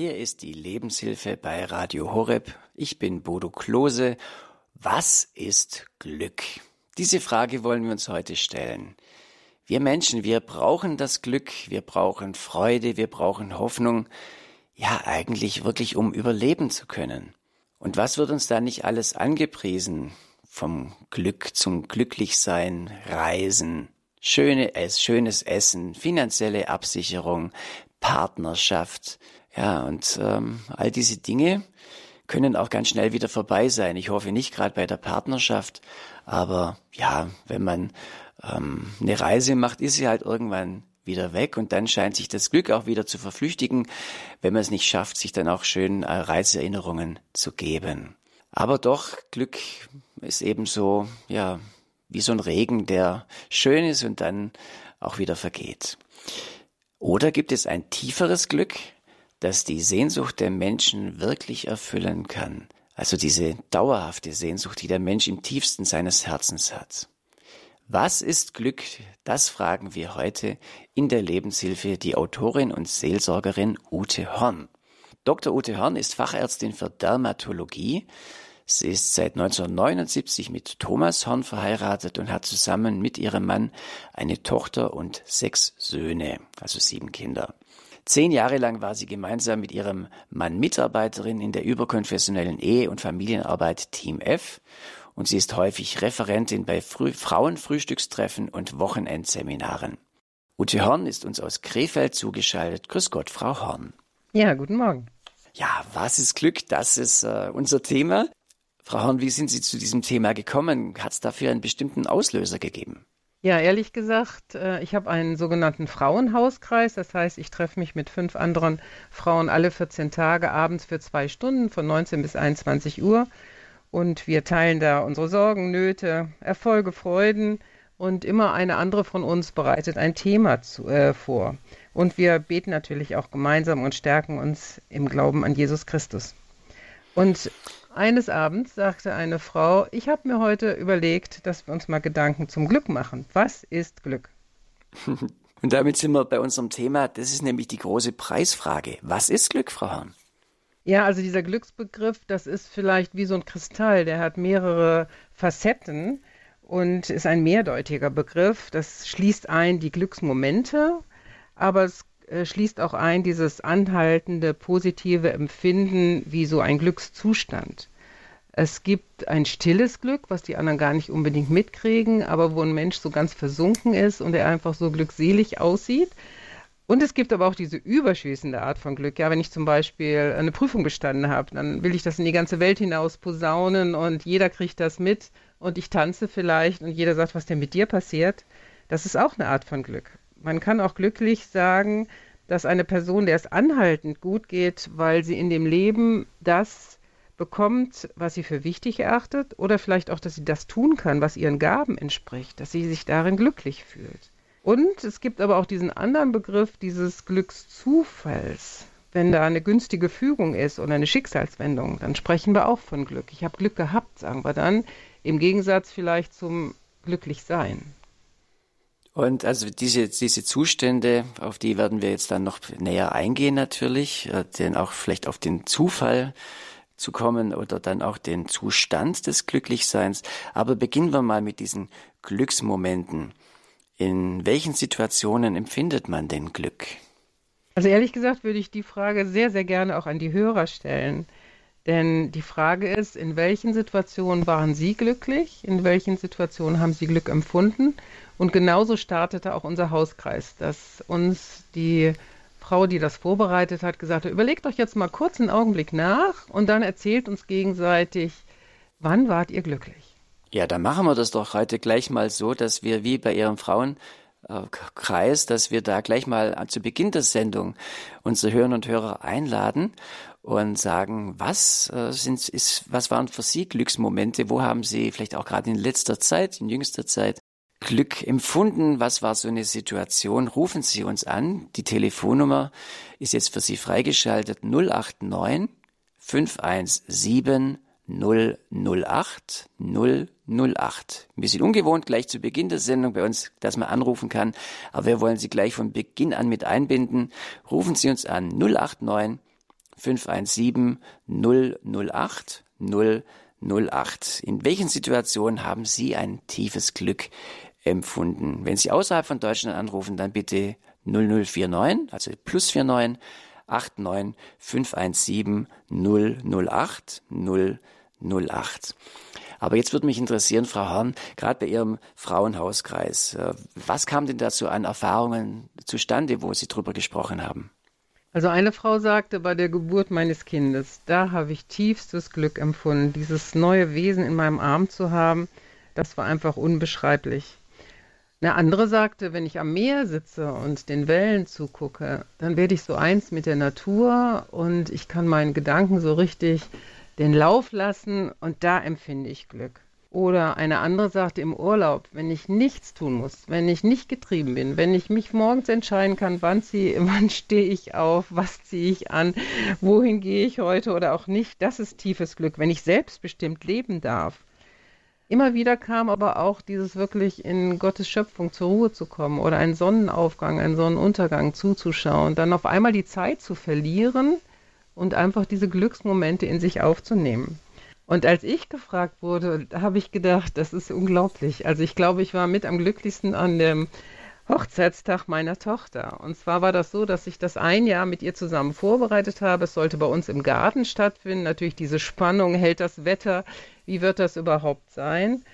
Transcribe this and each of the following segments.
Hier ist die Lebenshilfe bei Radio Horeb. Ich bin Bodo Klose. Was ist Glück? Diese Frage wollen wir uns heute stellen. Wir Menschen, wir brauchen das Glück, wir brauchen Freude, wir brauchen Hoffnung, ja eigentlich wirklich, um überleben zu können. Und was wird uns da nicht alles angepriesen? Vom Glück zum Glücklichsein, Reisen, schöne, schönes Essen, finanzielle Absicherung, Partnerschaft, ja, und ähm, all diese Dinge können auch ganz schnell wieder vorbei sein. Ich hoffe nicht gerade bei der Partnerschaft, aber ja, wenn man ähm, eine Reise macht, ist sie halt irgendwann wieder weg und dann scheint sich das Glück auch wieder zu verflüchtigen, wenn man es nicht schafft, sich dann auch schön äh, Reiseerinnerungen zu geben. Aber doch, Glück ist eben so, ja, wie so ein Regen, der schön ist und dann auch wieder vergeht. Oder gibt es ein tieferes Glück, das die Sehnsucht der Menschen wirklich erfüllen kann. Also diese dauerhafte Sehnsucht, die der Mensch im tiefsten seines Herzens hat. Was ist Glück? Das fragen wir heute in der Lebenshilfe die Autorin und Seelsorgerin Ute Horn. Dr. Ute Horn ist Fachärztin für Dermatologie. Sie ist seit 1979 mit Thomas Horn verheiratet und hat zusammen mit ihrem Mann eine Tochter und sechs Söhne, also sieben Kinder. Zehn Jahre lang war sie gemeinsam mit ihrem Mann Mitarbeiterin in der überkonfessionellen Ehe- und Familienarbeit Team F und sie ist häufig Referentin bei Früh Frauenfrühstückstreffen und Wochenendseminaren. Ute Horn ist uns aus Krefeld zugeschaltet. Grüß Gott, Frau Horn. Ja, guten Morgen. Ja, was ist Glück? Das ist äh, unser Thema. Frau Horn, wie sind Sie zu diesem Thema gekommen? Hat es dafür einen bestimmten Auslöser gegeben? Ja, ehrlich gesagt, äh, ich habe einen sogenannten Frauenhauskreis. Das heißt, ich treffe mich mit fünf anderen Frauen alle 14 Tage abends für zwei Stunden von 19 bis 21 Uhr. Und wir teilen da unsere Sorgen, Nöte, Erfolge, Freuden. Und immer eine andere von uns bereitet ein Thema zu, äh, vor. Und wir beten natürlich auch gemeinsam und stärken uns im Glauben an Jesus Christus. Und eines Abends sagte eine Frau, ich habe mir heute überlegt, dass wir uns mal Gedanken zum Glück machen. Was ist Glück? Und damit sind wir bei unserem Thema, das ist nämlich die große Preisfrage. Was ist Glück, Frau Hahn? Ja, also dieser Glücksbegriff, das ist vielleicht wie so ein Kristall, der hat mehrere Facetten und ist ein mehrdeutiger Begriff. Das schließt ein die Glücksmomente, aber es äh, schließt auch ein dieses anhaltende positive Empfinden wie so ein Glückszustand. Es gibt ein stilles Glück, was die anderen gar nicht unbedingt mitkriegen, aber wo ein Mensch so ganz versunken ist und er einfach so glückselig aussieht. Und es gibt aber auch diese überschießende Art von Glück. Ja, wenn ich zum Beispiel eine Prüfung bestanden habe, dann will ich das in die ganze Welt hinaus posaunen und jeder kriegt das mit und ich tanze vielleicht und jeder sagt, was denn mit dir passiert. Das ist auch eine Art von Glück man kann auch glücklich sagen, dass eine Person, der es anhaltend gut geht, weil sie in dem Leben das bekommt, was sie für wichtig erachtet, oder vielleicht auch, dass sie das tun kann, was ihren Gaben entspricht, dass sie sich darin glücklich fühlt. Und es gibt aber auch diesen anderen Begriff dieses Glückszufalls. Wenn da eine günstige Fügung ist oder eine Schicksalswendung, dann sprechen wir auch von Glück. Ich habe Glück gehabt, sagen wir dann, im Gegensatz vielleicht zum Glücklichsein. Und also diese, diese Zustände, auf die werden wir jetzt dann noch näher eingehen natürlich, äh, denn auch vielleicht auf den Zufall zu kommen oder dann auch den Zustand des Glücklichseins. Aber beginnen wir mal mit diesen Glücksmomenten. In welchen Situationen empfindet man denn Glück? Also ehrlich gesagt würde ich die Frage sehr, sehr gerne auch an die Hörer stellen. Denn die Frage ist, in welchen Situationen waren Sie glücklich? In welchen Situationen haben Sie Glück empfunden? Und genauso startete auch unser Hauskreis, dass uns die Frau, die das vorbereitet hat, gesagt hat, überlegt euch jetzt mal kurz einen Augenblick nach und dann erzählt uns gegenseitig, wann wart ihr glücklich? Ja, dann machen wir das doch heute gleich mal so, dass wir wie bei Ihrem Frauenkreis, dass wir da gleich mal zu Beginn der Sendung unsere Hörerinnen und Hörer einladen und sagen, was äh, sind, ist, was waren für Sie Glücksmomente? Wo haben Sie vielleicht auch gerade in letzter Zeit, in jüngster Zeit Glück empfunden? Was war so eine Situation? Rufen Sie uns an. Die Telefonnummer ist jetzt für Sie freigeschaltet 089 517 008 008. Wir sind ungewohnt gleich zu Beginn der Sendung bei uns, dass man anrufen kann, aber wir wollen Sie gleich von Beginn an mit einbinden. Rufen Sie uns an 089 517 008 008. In welchen Situationen haben Sie ein tiefes Glück empfunden? Wenn Sie außerhalb von Deutschland anrufen, dann bitte 0049, also plus 49 89 517 008 008. Aber jetzt würde mich interessieren, Frau Horn, gerade bei Ihrem Frauenhauskreis, äh, was kam denn dazu an Erfahrungen zustande, wo Sie drüber gesprochen haben? Also eine Frau sagte, bei der Geburt meines Kindes, da habe ich tiefstes Glück empfunden, dieses neue Wesen in meinem Arm zu haben, das war einfach unbeschreiblich. Eine andere sagte, wenn ich am Meer sitze und den Wellen zugucke, dann werde ich so eins mit der Natur und ich kann meinen Gedanken so richtig den Lauf lassen und da empfinde ich Glück. Oder eine andere sagte im Urlaub, wenn ich nichts tun muss, wenn ich nicht getrieben bin, wenn ich mich morgens entscheiden kann, wann, wann stehe ich auf, was ziehe ich an, wohin gehe ich heute oder auch nicht, das ist tiefes Glück, wenn ich selbstbestimmt leben darf. Immer wieder kam aber auch dieses wirklich in Gottes Schöpfung zur Ruhe zu kommen oder einen Sonnenaufgang, einen Sonnenuntergang zuzuschauen, dann auf einmal die Zeit zu verlieren und einfach diese Glücksmomente in sich aufzunehmen. Und als ich gefragt wurde, habe ich gedacht, das ist unglaublich. Also ich glaube, ich war mit am glücklichsten an dem Hochzeitstag meiner Tochter. Und zwar war das so, dass ich das ein Jahr mit ihr zusammen vorbereitet habe. Es sollte bei uns im Garten stattfinden. Natürlich diese Spannung, hält das Wetter, wie wird das überhaupt sein?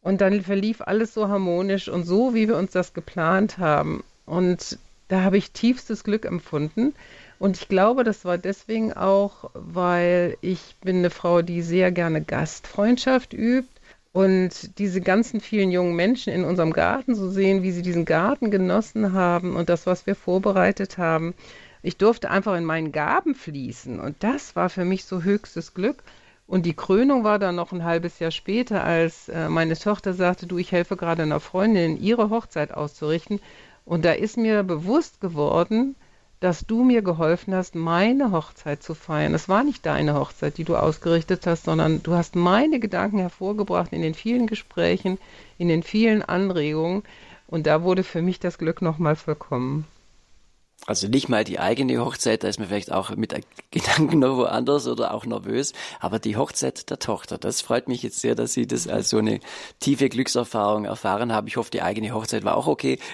Und dann verlief alles so harmonisch und so, wie wir uns das geplant haben. Und da habe ich tiefstes Glück empfunden. Und ich glaube, das war deswegen auch, weil ich bin eine Frau, die sehr gerne Gastfreundschaft übt und diese ganzen vielen jungen Menschen in unserem Garten so sehen, wie sie diesen Garten genossen haben und das, was wir vorbereitet haben. Ich durfte einfach in meinen Gaben fließen und das war für mich so höchstes Glück. Und die Krönung war dann noch ein halbes Jahr später, als äh, meine Tochter sagte, du, ich helfe gerade einer Freundin, ihre Hochzeit auszurichten. Und da ist mir bewusst geworden, dass du mir geholfen hast, meine Hochzeit zu feiern. Es war nicht deine Hochzeit, die du ausgerichtet hast, sondern du hast meine Gedanken hervorgebracht in den vielen Gesprächen, in den vielen Anregungen. Und da wurde für mich das Glück nochmal vollkommen. Also nicht mal die eigene Hochzeit, da ist man vielleicht auch mit Gedanken noch woanders oder auch nervös, aber die Hochzeit der Tochter, das freut mich jetzt sehr, dass Sie das als so eine tiefe Glückserfahrung erfahren haben. Ich hoffe, die eigene Hochzeit war auch okay.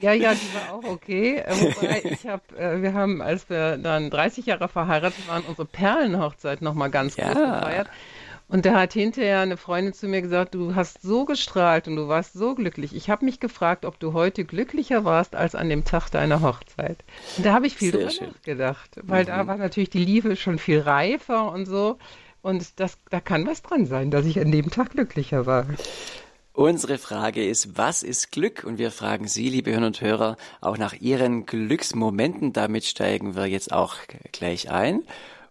Ja, ja, die war auch okay. Äh, wobei ich habe, äh, wir haben, als wir dann 30 Jahre verheiratet waren, unsere Perlenhochzeit nochmal ganz ja. groß gefeiert. Und da hat hinterher eine Freundin zu mir gesagt, du hast so gestrahlt und du warst so glücklich. Ich habe mich gefragt, ob du heute glücklicher warst als an dem Tag deiner Hochzeit. Und da habe ich viel Sehr drüber schön. nachgedacht, weil mhm. da war natürlich die Liebe schon viel reifer und so. Und das, da kann was dran sein, dass ich an dem Tag glücklicher war. Unsere Frage ist, was ist Glück? Und wir fragen Sie, liebe Hörer und Hörer, auch nach Ihren Glücksmomenten. Damit steigen wir jetzt auch gleich ein.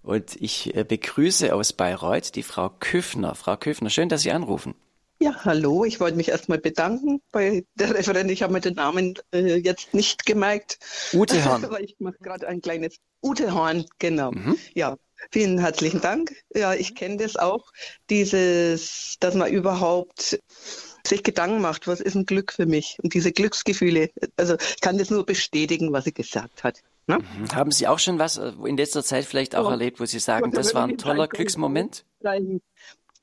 Und ich äh, begrüße aus Bayreuth die Frau Küffner. Frau Küffner, schön, dass Sie anrufen. Ja, hallo. Ich wollte mich erstmal bedanken bei der Referentin. Ich habe mir den Namen äh, jetzt nicht gemerkt. Ute Horn. Weil ich mache gerade ein kleines Ute Horn, genau. Mhm. Ja, vielen herzlichen Dank. Ja, ich kenne das auch, dieses, dass man überhaupt sich Gedanken macht, was ist ein Glück für mich? Und diese Glücksgefühle. Also ich kann das nur bestätigen, was sie gesagt hat. Ne? Mhm. Haben Sie auch schon was äh, in letzter Zeit vielleicht auch oh. erlebt, wo Sie sagen, das war ein toller Glücksmoment?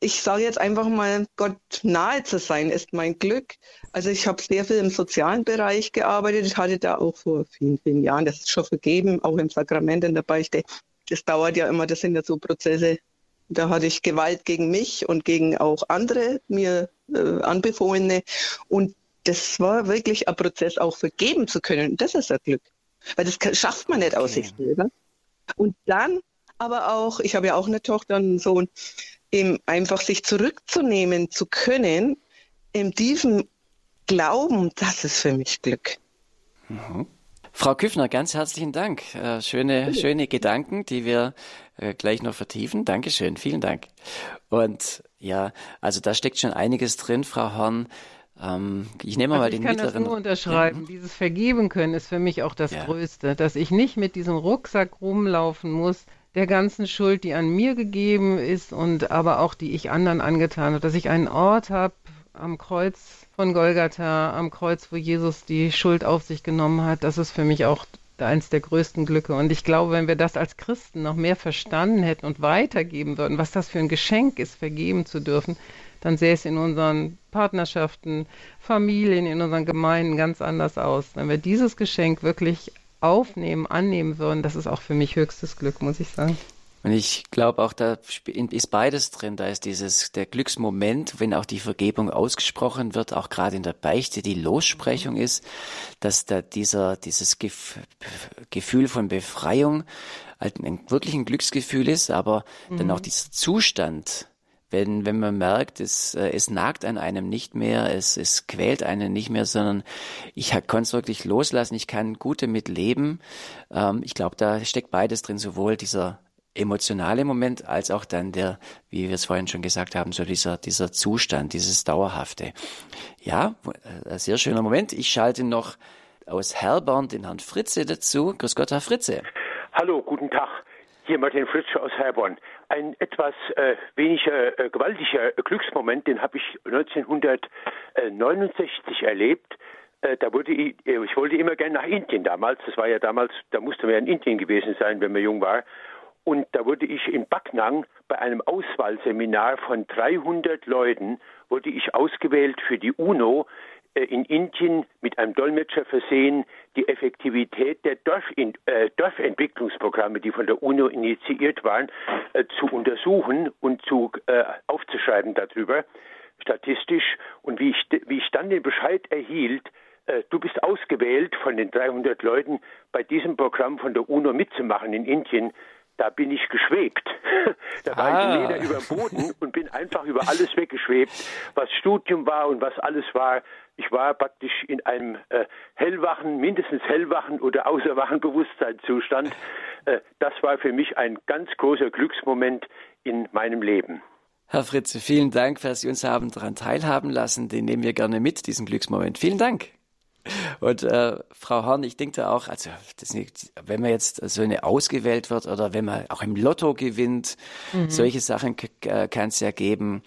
Ich sage jetzt einfach mal, Gott nahe zu sein ist mein Glück. Also ich habe sehr viel im sozialen Bereich gearbeitet. Ich hatte da auch vor vielen, vielen Jahren, das ist schon vergeben, auch im Sakrament in der Beichte. Das dauert ja immer, das sind ja so Prozesse. Da hatte ich Gewalt gegen mich und gegen auch andere, mir äh, Anbefohlene. Und das war wirklich ein Prozess, auch vergeben zu können. Das ist ein Glück. Weil das schafft man nicht aus okay. sich selber. Und dann aber auch, ich habe ja auch eine Tochter und einen Sohn, eben einfach sich zurückzunehmen zu können, in diesem Glauben, das ist für mich Glück. Mhm. Frau Küffner, ganz herzlichen Dank. Äh, schöne, schöne Gedanken, die wir äh, gleich noch vertiefen. Dankeschön, vielen Dank. Und ja, also da steckt schon einiges drin, Frau Horn. Ähm, ich nehme also mal den mittleren. Ich kann das nur unterschreiben. Ja. Dieses Vergeben können ist für mich auch das ja. Größte, dass ich nicht mit diesem Rucksack rumlaufen muss, der ganzen Schuld, die an mir gegeben ist und aber auch die ich anderen angetan habe, dass ich einen Ort habe am Kreuz von Golgatha, am Kreuz, wo Jesus die Schuld auf sich genommen hat. Das ist für mich auch eines der größten Glücke. Und ich glaube, wenn wir das als Christen noch mehr verstanden hätten und weitergeben würden, was das für ein Geschenk ist, vergeben zu dürfen, dann sähe es in unseren Partnerschaften, Familien, in unseren Gemeinden ganz anders aus. Wenn wir dieses Geschenk wirklich aufnehmen, annehmen würden, das ist auch für mich höchstes Glück, muss ich sagen. Und ich glaube auch, da ist beides drin. Da ist dieses, der Glücksmoment, wenn auch die Vergebung ausgesprochen wird, auch gerade in der Beichte die Lossprechung ist, dass da dieser, dieses Gefühl von Befreiung halt ein, wirklich ein Glücksgefühl ist, aber mhm. dann auch dieser Zustand, wenn, wenn man merkt, es, äh, es nagt an einem nicht mehr, es, es quält einen nicht mehr, sondern ich kann es wirklich loslassen, ich kann gut damit leben. Ähm, ich glaube, da steckt beides drin, sowohl dieser emotionale Moment als auch dann der, wie wir es vorhin schon gesagt haben, so dieser, dieser Zustand, dieses Dauerhafte. Ja, ein sehr schöner Moment. Ich schalte noch aus Herborn den Herrn Fritze dazu. Grüß Gott, Herr Fritze. Hallo, guten Tag. Hier Martin Fritze aus Herborn. Ein etwas äh, weniger äh, gewaltiger Glücksmoment, den habe ich 1969 erlebt. Äh, da wurde ich, äh, ich wollte immer gerne nach Indien damals. Das war ja damals, da musste man ja in Indien gewesen sein, wenn man jung war. Und da wurde ich in Backnang bei einem Auswahlseminar von 300 Leuten, wurde ich ausgewählt für die UNO in Indien mit einem Dolmetscher versehen, die Effektivität der äh, Dorfentwicklungsprogramme, die von der UNO initiiert waren, äh, zu untersuchen und zu, äh, aufzuschreiben darüber, statistisch. Und wie ich, wie ich dann den Bescheid erhielt, äh, du bist ausgewählt von den 300 Leuten, bei diesem Programm von der UNO mitzumachen in Indien, da bin ich geschwebt. da war ah. ich Leder über dem Boden und bin einfach über alles weggeschwebt, was Studium war und was alles war. Ich war praktisch in einem äh, hellwachen, mindestens hellwachen oder außerwachen Bewusstseinszustand. Äh, das war für mich ein ganz großer Glücksmoment in meinem Leben. Herr Fritze, vielen Dank, dass Sie uns haben daran teilhaben lassen. Den nehmen wir gerne mit, diesen Glücksmoment. Vielen Dank. Und äh, Frau Horn, ich denke da auch, also nicht, wenn man jetzt so eine ausgewählt wird oder wenn man auch im Lotto gewinnt, mhm. solche Sachen äh, kann es ja geben.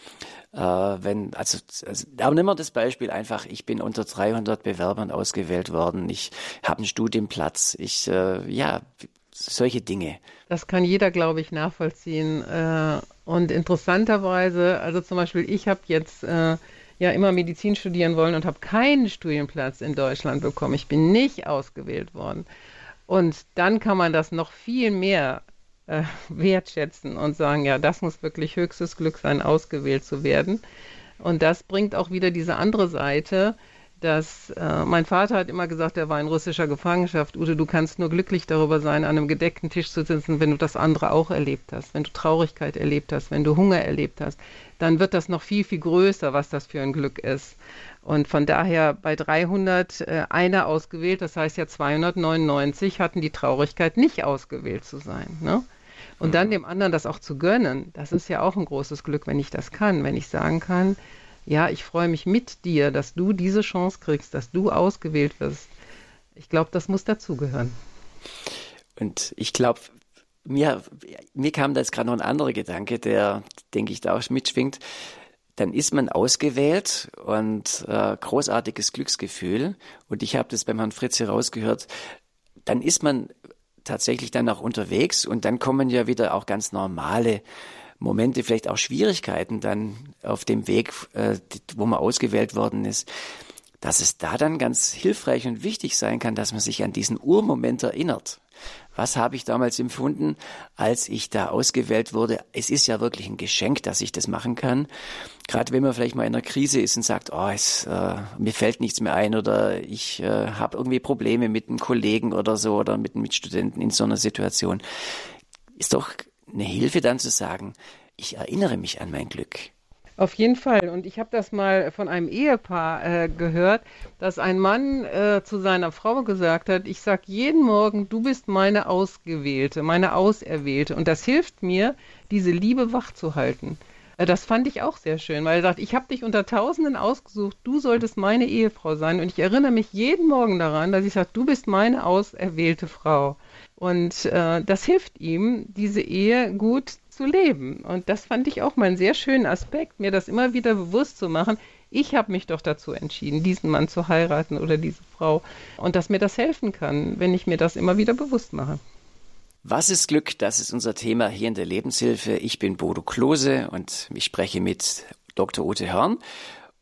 Äh, wenn, also, also, aber nehmen wir das Beispiel einfach, ich bin unter 300 Bewerbern ausgewählt worden, ich habe einen Studienplatz, ich, äh, ja, solche Dinge. Das kann jeder, glaube ich, nachvollziehen. Äh, und interessanterweise, also zum Beispiel, ich habe jetzt äh, ja immer Medizin studieren wollen und habe keinen Studienplatz in Deutschland bekommen. Ich bin nicht ausgewählt worden. Und dann kann man das noch viel mehr äh, wertschätzen und sagen, ja, das muss wirklich höchstes Glück sein, ausgewählt zu werden. Und das bringt auch wieder diese andere Seite, dass äh, mein Vater hat immer gesagt, er war in russischer Gefangenschaft. Ute, du kannst nur glücklich darüber sein, an einem gedeckten Tisch zu sitzen, wenn du das andere auch erlebt hast, wenn du Traurigkeit erlebt hast, wenn du Hunger erlebt hast. Dann wird das noch viel, viel größer, was das für ein Glück ist. Und von daher bei 300 äh, einer ausgewählt, das heißt ja 299 hatten die Traurigkeit, nicht ausgewählt zu sein. Ne? Und dann mhm. dem anderen das auch zu gönnen, das ist ja auch ein großes Glück, wenn ich das kann, wenn ich sagen kann, ja, ich freue mich mit dir, dass du diese Chance kriegst, dass du ausgewählt wirst. Ich glaube, das muss dazugehören. Und ich glaube, mir, mir kam da jetzt gerade noch ein anderer Gedanke, der, denke ich, da auch mitschwingt. Dann ist man ausgewählt und äh, großartiges Glücksgefühl. Und ich habe das beim Herrn Fritz herausgehört. Dann ist man tatsächlich dann auch unterwegs und dann kommen ja wieder auch ganz normale Momente, vielleicht auch Schwierigkeiten dann auf dem Weg, äh, wo man ausgewählt worden ist, dass es da dann ganz hilfreich und wichtig sein kann, dass man sich an diesen Urmoment erinnert. Was habe ich damals empfunden, als ich da ausgewählt wurde? Es ist ja wirklich ein Geschenk, dass ich das machen kann. Gerade wenn man vielleicht mal in einer Krise ist und sagt, oh, es, äh, mir fällt nichts mehr ein oder ich äh, habe irgendwie Probleme mit einem Kollegen oder so oder mit einem Mitstudenten in so einer Situation. Ist doch eine Hilfe dann zu sagen, ich erinnere mich an mein Glück. Auf jeden Fall. Und ich habe das mal von einem Ehepaar äh, gehört, dass ein Mann äh, zu seiner Frau gesagt hat, ich sage jeden Morgen, du bist meine Ausgewählte, meine Auserwählte. Und das hilft mir, diese Liebe wachzuhalten. Äh, das fand ich auch sehr schön, weil er sagt, ich habe dich unter Tausenden ausgesucht, du solltest meine Ehefrau sein. Und ich erinnere mich jeden Morgen daran, dass ich sage, du bist meine auserwählte Frau. Und äh, das hilft ihm, diese Ehe gut zu leben. Und das fand ich auch mal einen sehr schönen Aspekt, mir das immer wieder bewusst zu machen. Ich habe mich doch dazu entschieden, diesen Mann zu heiraten oder diese Frau. Und dass mir das helfen kann, wenn ich mir das immer wieder bewusst mache. Was ist Glück? Das ist unser Thema hier in der Lebenshilfe. Ich bin Bodo Klose und ich spreche mit Dr. Ute Hörn.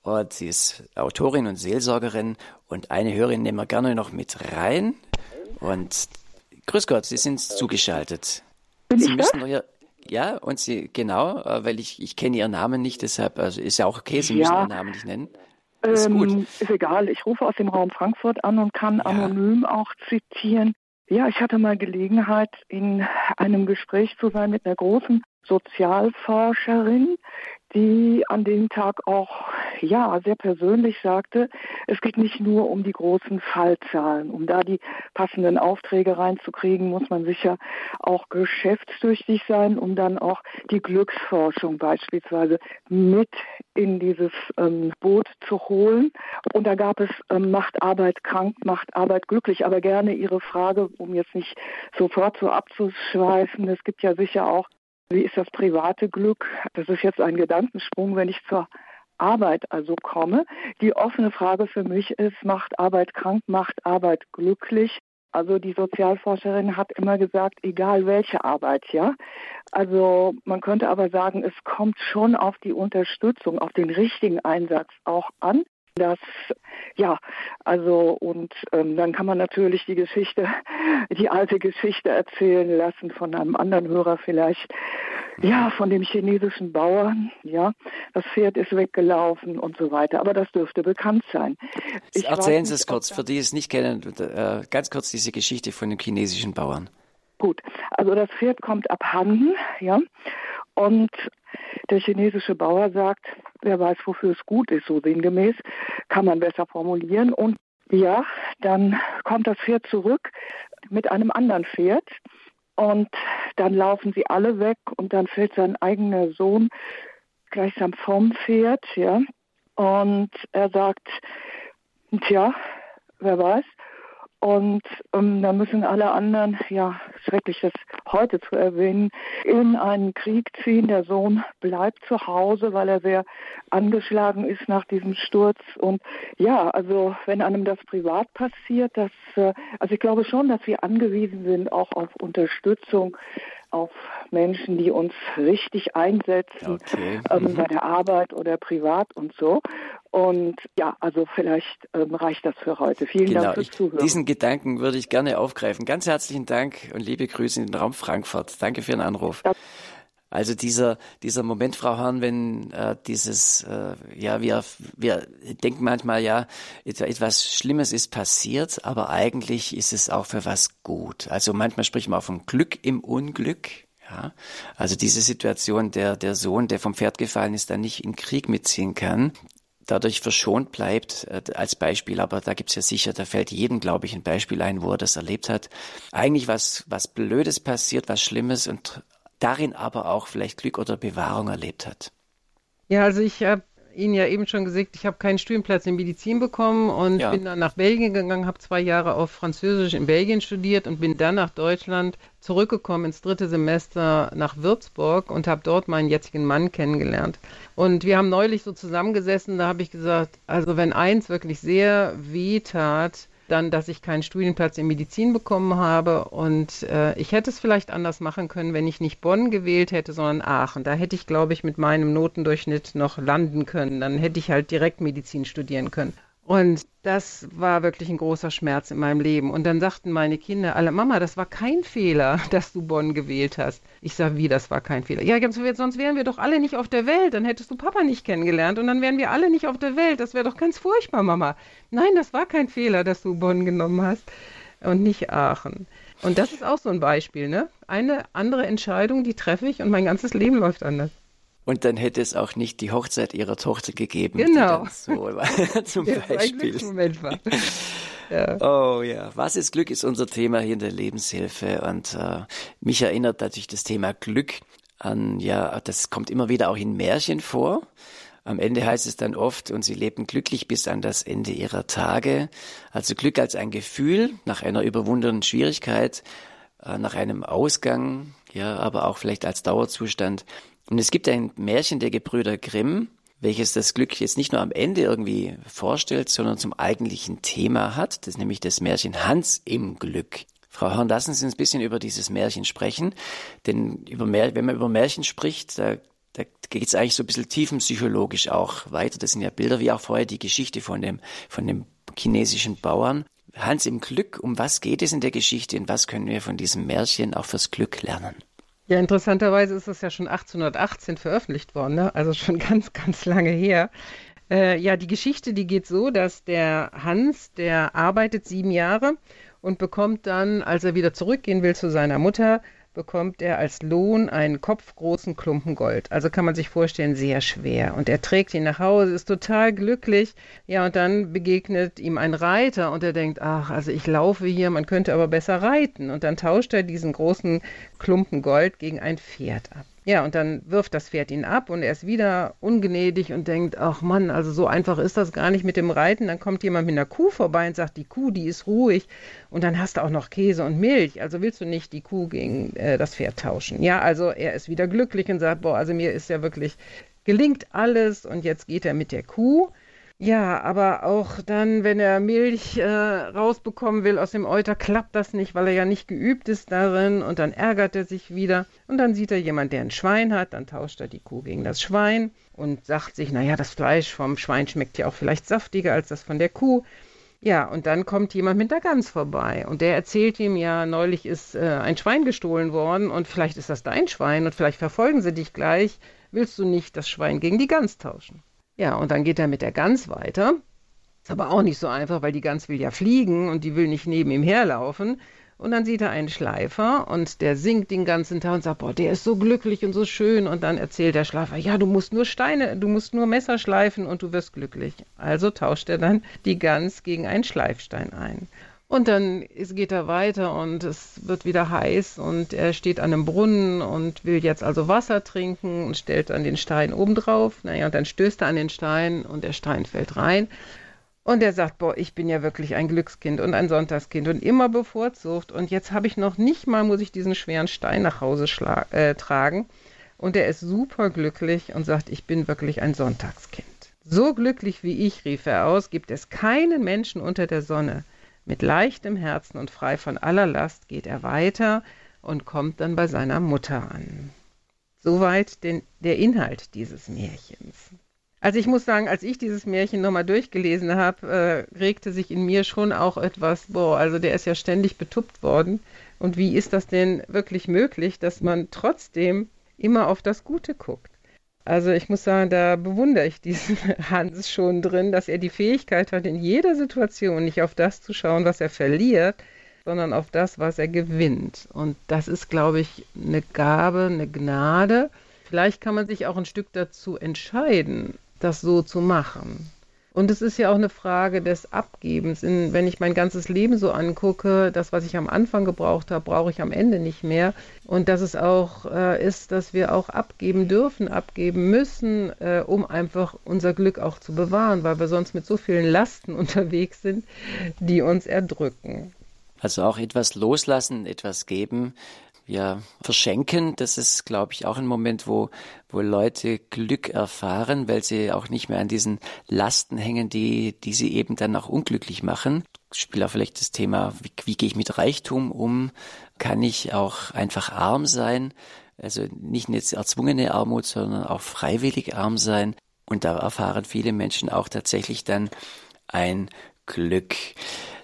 Und sie ist Autorin und Seelsorgerin. Und eine Hörerin nehmen wir gerne noch mit rein. Und grüß Gott, Sie sind zugeschaltet. Bin Sie ich müssen Ihr, ja, und Sie, genau, äh, weil ich, ich kenne Ihren Namen nicht, deshalb, also ist ja auch okay, Sie müssen Ja. Ihren Namen nicht nennen. Ist Ähm, gut. ist egal. Ich rufe aus dem Raum Frankfurt an und kann Ja. anonym auch zitieren. Ja, ich hatte mal Gelegenheit, in einem Gespräch zu sein mit einer großen Sozialforscherin, die an dem Tag auch ja sehr persönlich sagte, es geht nicht nur um die großen Fallzahlen. Um da die passenden Aufträge reinzukriegen, muss man sicher auch geschäftstüchtig sein, um dann auch die Glücksforschung beispielsweise mit in dieses ähm, Boot zu holen. Und da gab es ähm, macht Arbeit krank, macht Arbeit glücklich. Aber gerne Ihre Frage, um jetzt nicht sofort so abzuschweifen. Es gibt ja sicher auch wie ist das private Glück? Das ist jetzt ein Gedankensprung, wenn ich zur Arbeit also komme. Die offene Frage für mich ist, macht Arbeit krank, macht Arbeit glücklich? Also die Sozialforscherin hat immer gesagt, egal welche Arbeit, ja. Also man könnte aber sagen, es kommt schon auf die Unterstützung, auf den richtigen Einsatz auch an. Das, ja, also und ähm, dann kann man natürlich die Geschichte, die alte Geschichte erzählen lassen von einem anderen Hörer vielleicht, ja, von dem chinesischen Bauern, ja, das Pferd ist weggelaufen und so weiter. Aber das dürfte bekannt sein. Ich Erzählen Sie es kurz, für die es nicht kennen, äh, ganz kurz diese Geschichte von dem chinesischen Bauern. Gut, also das Pferd kommt abhanden, ja, und der chinesische Bauer sagt, wer weiß, wofür es gut ist, so sinngemäß, kann man besser formulieren. Und ja, dann kommt das Pferd zurück mit einem anderen Pferd und dann laufen sie alle weg und dann fällt sein eigener Sohn gleichsam vom Pferd, ja, und er sagt, tja, wer weiß, und ähm, da müssen alle anderen, ja, schrecklich das heute zu erwähnen, in einen Krieg ziehen. Der Sohn bleibt zu Hause, weil er sehr angeschlagen ist nach diesem Sturz. Und ja, also wenn einem das privat passiert, das, äh, also ich glaube schon, dass wir angewiesen sind auch auf Unterstützung, auf Menschen, die uns richtig einsetzen, Okay. ähm, Mhm. bei der Arbeit oder privat und so. Und ja, also vielleicht ähm, reicht das für heute. Vielen Genau, Dank fürs ich, Zuhören. diesen Gedanken würde ich gerne aufgreifen. Ganz herzlichen Dank und liebe Grüße in den Raum Frankfurt. Danke für den Anruf. Ja. Also dieser, dieser Moment, Frau Hahn, wenn äh, dieses, äh, ja, wir, wir denken manchmal, ja, et- etwas Schlimmes ist passiert, aber eigentlich ist es auch für was gut. Also manchmal spricht man auch vom Glück im Unglück. Ja, also diese Situation, der, der Sohn, der vom Pferd gefallen ist, dann nicht in Krieg mitziehen kann, dadurch verschont bleibt äh, als Beispiel, aber da gibt's ja sicher, da fällt jedem, glaube ich, ein Beispiel ein, wo er das erlebt hat. Eigentlich was, was Blödes passiert, was Schlimmes und darin aber auch vielleicht Glück oder Bewahrung erlebt hat. Ja, also ich habe Ihnen ja eben schon gesagt, ich habe keinen Studienplatz in Medizin bekommen und Ja. bin dann nach Belgien gegangen, habe zwei Jahre auf Französisch in Belgien studiert und bin dann nach Deutschland zurückgekommen ins dritte Semester nach Würzburg und habe dort meinen jetzigen Mann kennengelernt. Und wir haben neulich so zusammengesessen, da habe ich gesagt, also wenn eins wirklich sehr weh tat, dann, dass ich keinen Studienplatz in Medizin bekommen habe. Und äh, ich hätte es vielleicht anders machen können, wenn ich nicht Bonn gewählt hätte, sondern Aachen. Da hätte ich, glaube ich, mit meinem Notendurchschnitt noch landen können. Dann hätte ich halt direkt Medizin studieren können. Und das war wirklich ein großer Schmerz in meinem Leben. Und dann sagten meine Kinder alle, Mama, das war kein Fehler, dass du Bonn gewählt hast. Ich sage, wie, das war kein Fehler? Ja, sonst wären wir doch alle nicht auf der Welt. Dann hättest du Papa nicht kennengelernt und dann wären wir alle nicht auf der Welt. Das wäre doch ganz furchtbar, Mama. Nein, das war kein Fehler, dass du Bonn genommen hast und nicht Aachen. Und das ist auch so ein Beispiel, ne? Eine andere Entscheidung, die treffe ich und mein ganzes Leben läuft anders. Und dann hätte es auch nicht die Hochzeit ihrer Tochter gegeben. Genau. So zum ein Beispiel. Glücksmoment war. Ja. Oh ja, was ist Glück ist unser Thema hier in der Lebenshilfe und äh, mich erinnert natürlich das Thema Glück an, ja, das kommt immer wieder auch in Märchen vor. Am Ende heißt es dann oft, und sie lebten glücklich bis an das Ende ihrer Tage. Also Glück als ein Gefühl nach einer überwundenen Schwierigkeit, äh, nach einem Ausgang, ja, aber auch vielleicht als Dauerzustand. Und es gibt ein Märchen der Gebrüder Grimm, welches das Glück jetzt nicht nur am Ende irgendwie vorstellt, sondern zum eigentlichen Thema hat. Das ist nämlich das Märchen Hans im Glück. Frau Horn, lassen Sie uns ein bisschen über dieses Märchen sprechen. Denn Mär wenn man über Märchen spricht, da, da geht es eigentlich so ein bisschen tiefenpsychologisch auch weiter. Das sind ja Bilder, wie auch vorher die Geschichte von dem, von dem chinesischen Bauern. Hans im Glück, um was geht es in der Geschichte und was können wir von diesem Märchen auch fürs Glück lernen? Ja, interessanterweise ist das ja schon 1818 veröffentlicht worden, ne? also schon ganz, ganz lange her. Äh, ja, die Geschichte, die geht so, dass der Hans, der arbeitet sieben Jahre und bekommt dann, als er wieder zurückgehen will zu seiner Mutter, bekommt er als Lohn einen kopfgroßen Klumpen Gold. Also kann man sich vorstellen, sehr schwer. Und er trägt ihn nach Hause, ist total glücklich. Ja, und dann begegnet ihm ein Reiter und er denkt, ach, also ich laufe hier, man könnte aber besser reiten. Und dann tauscht er diesen großen Klumpen Gold gegen ein Pferd ab. Ja, und dann wirft das Pferd ihn ab und er ist wieder ungnädig und denkt, ach Mann, also so einfach ist das gar nicht mit dem Reiten. Dann kommt jemand mit einer Kuh vorbei und sagt, die Kuh, die ist ruhig und dann hast du auch noch Käse und Milch. Also willst du nicht die Kuh gegen äh, das Pferd tauschen? Ja, also er ist wieder glücklich und sagt, boah, also mir ist ja wirklich gelingt alles und jetzt geht er mit der Kuh ja, aber auch dann, wenn er Milch äh, rausbekommen will aus dem Euter, klappt das nicht, weil er ja nicht geübt ist darin und dann ärgert er sich wieder und dann sieht er jemand, der ein Schwein hat, dann tauscht er die Kuh gegen das Schwein und sagt sich, naja, das Fleisch vom Schwein schmeckt ja auch vielleicht saftiger als das von der Kuh. Ja, und dann kommt jemand mit der Gans vorbei und der erzählt ihm ja, neulich ist äh, ein Schwein gestohlen worden und vielleicht ist das dein Schwein und vielleicht verfolgen sie dich gleich. Willst du nicht das Schwein gegen die Gans tauschen? Ja, und dann geht er mit der Gans weiter. Ist aber auch nicht so einfach, weil die Gans will ja fliegen und die will nicht neben ihm herlaufen. Und dann sieht er einen Schleifer und der singt den ganzen Tag und sagt, boah, der ist so glücklich und so schön. Und dann erzählt der Schleifer, ja, du musst nur Steine, du musst nur Messer schleifen und du wirst glücklich. Also tauscht er dann die Gans gegen einen Schleifstein ein. Und dann geht er weiter und es wird wieder heiß und er steht an einem Brunnen und will jetzt also Wasser trinken und stellt dann den Stein oben drauf. Naja, und dann stößt er an den Stein und der Stein fällt rein. Und er sagt, boah, ich bin ja wirklich ein Glückskind und ein Sonntagskind und immer bevorzugt. Und jetzt habe ich noch nicht mal, muss ich diesen schweren Stein nach Hause äh, tragen. Und er ist super glücklich und sagt, ich bin wirklich ein Sonntagskind. So glücklich wie ich, rief er aus, gibt es keinen Menschen unter der Sonne. Mit leichtem Herzen und frei von aller Last geht er weiter und kommt dann bei seiner Mutter an. Soweit den, der Inhalt dieses Märchens. Also ich muss sagen, als ich dieses Märchen nochmal durchgelesen habe, äh, regte sich in mir schon auch etwas, boah, also der ist ja ständig betuppt worden. Und wie ist das denn wirklich möglich, dass man trotzdem immer auf das Gute guckt? Also ich muss sagen, da bewundere ich diesen Hans schon drin, dass er die Fähigkeit hat, in jeder Situation nicht auf das zu schauen, was er verliert, sondern auf das, was er gewinnt. Und das ist, glaube ich, eine Gabe, eine Gnade. Vielleicht kann man sich auch ein Stück dazu entscheiden, das so zu machen. Und es ist ja auch eine Frage des Abgebens. In, wenn ich mein ganzes Leben so angucke, das, was ich am Anfang gebraucht habe, brauche ich am Ende nicht mehr. Und dass es auch äh, ist, dass wir auch abgeben dürfen, abgeben müssen, äh, um einfach unser Glück auch zu bewahren, weil wir sonst mit so vielen Lasten unterwegs sind, die uns erdrücken. Also auch etwas loslassen, etwas geben, ja, verschenken. Das ist, glaube ich, auch ein Moment, wo, wo Leute Glück erfahren, weil sie auch nicht mehr an diesen Lasten hängen, die, die sie eben dann auch unglücklich machen. Spielt auch vielleicht das Thema, wie, wie gehe ich mit Reichtum um? Kann ich auch einfach arm sein? Also nicht eine erzwungene Armut, sondern auch freiwillig arm sein. Und da erfahren viele Menschen auch tatsächlich dann ein Glück.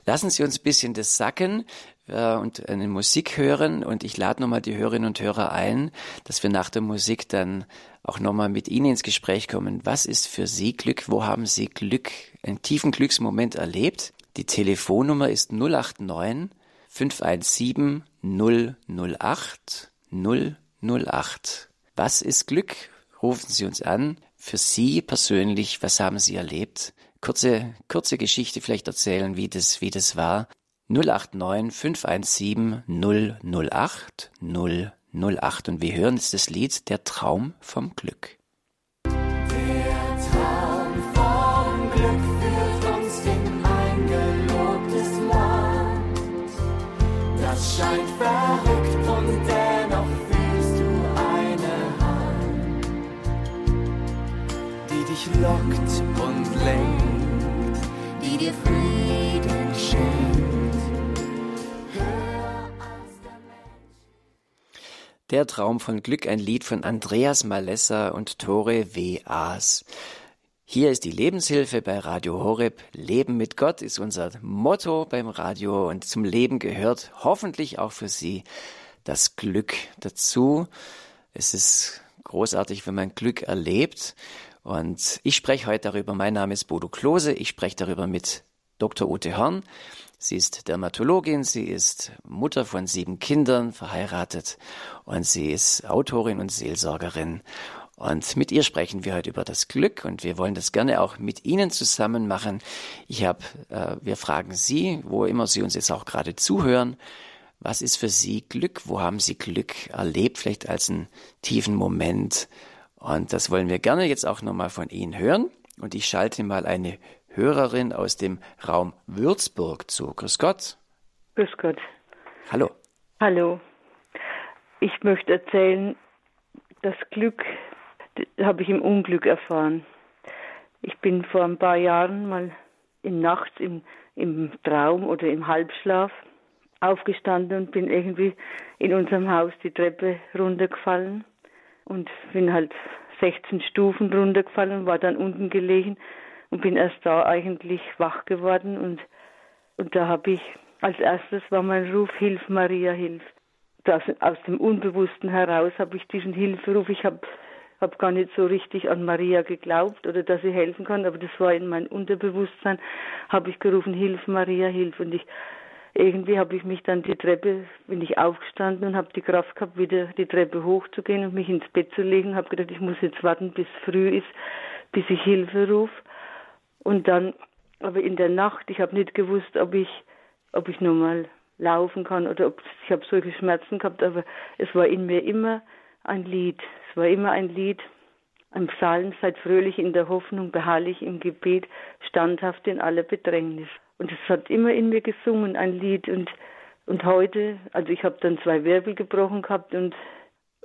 Lassen Sie uns ein bisschen das sacken äh, und eine Musik hören und ich lade nochmal die Hörerinnen und Hörer ein, dass wir nach der Musik dann auch nochmal mit Ihnen ins Gespräch kommen. Was ist für Sie Glück? Wo haben Sie Glück, einen tiefen Glücksmoment erlebt? Die Telefonnummer ist 089 517 008 008. Was ist Glück? Rufen Sie uns an. Für Sie persönlich, was haben Sie erlebt? Kurze, kurze Geschichte vielleicht erzählen, wie das, wie das war. 089 517 008 008 und wir hören jetzt das Lied Der Traum vom Glück. Der Traum vom Glück führt uns in ein gelobtes Land. Das scheint verrückt und dennoch fühlst du eine Hand, die dich lockt und lenkt, die dir fliegt Der Traum von Glück, ein Lied von Andreas Malessa und Tore W. Aas. Hier ist die Lebenshilfe bei Radio Horeb. Leben mit Gott ist unser Motto beim Radio und zum Leben gehört hoffentlich auch für Sie das Glück dazu. Es ist großartig, wenn man Glück erlebt. Und ich spreche heute darüber. Mein Name ist Bodo Klose. Ich spreche darüber mit Dr. Ute Horn. Sie ist Dermatologin, sie ist Mutter von sieben Kindern, verheiratet und sie ist Autorin und Seelsorgerin. Und mit ihr sprechen wir heute über das Glück und wir wollen das gerne auch mit Ihnen zusammen machen. Ich habe, äh, wir fragen Sie, wo immer Sie uns jetzt auch gerade zuhören, was ist für Sie Glück? Wo haben Sie Glück erlebt? Vielleicht als einen tiefen Moment. Und das wollen wir gerne jetzt auch nochmal von Ihnen hören. Und ich schalte mal eine Hörerin aus dem Raum Würzburg zu. Grüß Gott. Grüß Gott. Hallo. Hallo. Ich möchte erzählen, das Glück habe ich im Unglück erfahren. Ich bin vor ein paar Jahren mal in nachts im, im Traum oder im Halbschlaf aufgestanden und bin irgendwie in unserem Haus die Treppe runtergefallen und bin halt 16 Stufen runtergefallen und war dann unten gelegen und bin erst da eigentlich wach geworden und und da habe ich als erstes war mein Ruf Hilf Maria Hilf. Das, aus dem Unbewussten heraus habe ich diesen Hilferuf, ich habe habe gar nicht so richtig an Maria geglaubt oder dass sie helfen kann, aber das war in meinem Unterbewusstsein, habe ich gerufen, Hilf Maria, hilf. Und ich irgendwie habe ich mich dann die Treppe, bin ich aufgestanden und habe die Kraft gehabt, wieder die Treppe hochzugehen und mich ins Bett zu legen. Habe gedacht, ich muss jetzt warten, bis früh ist, bis ich Hilfe rufe. Und dann, aber in der Nacht, ich habe nicht gewusst, ob ich, ob ich nochmal laufen kann oder ob ich habe solche Schmerzen gehabt, aber es war in mir immer ein Lied. Es war immer ein Lied, ein Psalm, seid fröhlich in der Hoffnung, beharrlich im Gebet, standhaft in aller Bedrängnis. Und es hat immer in mir gesungen, ein Lied. Und, und heute, also ich habe dann zwei Wirbel gebrochen gehabt und,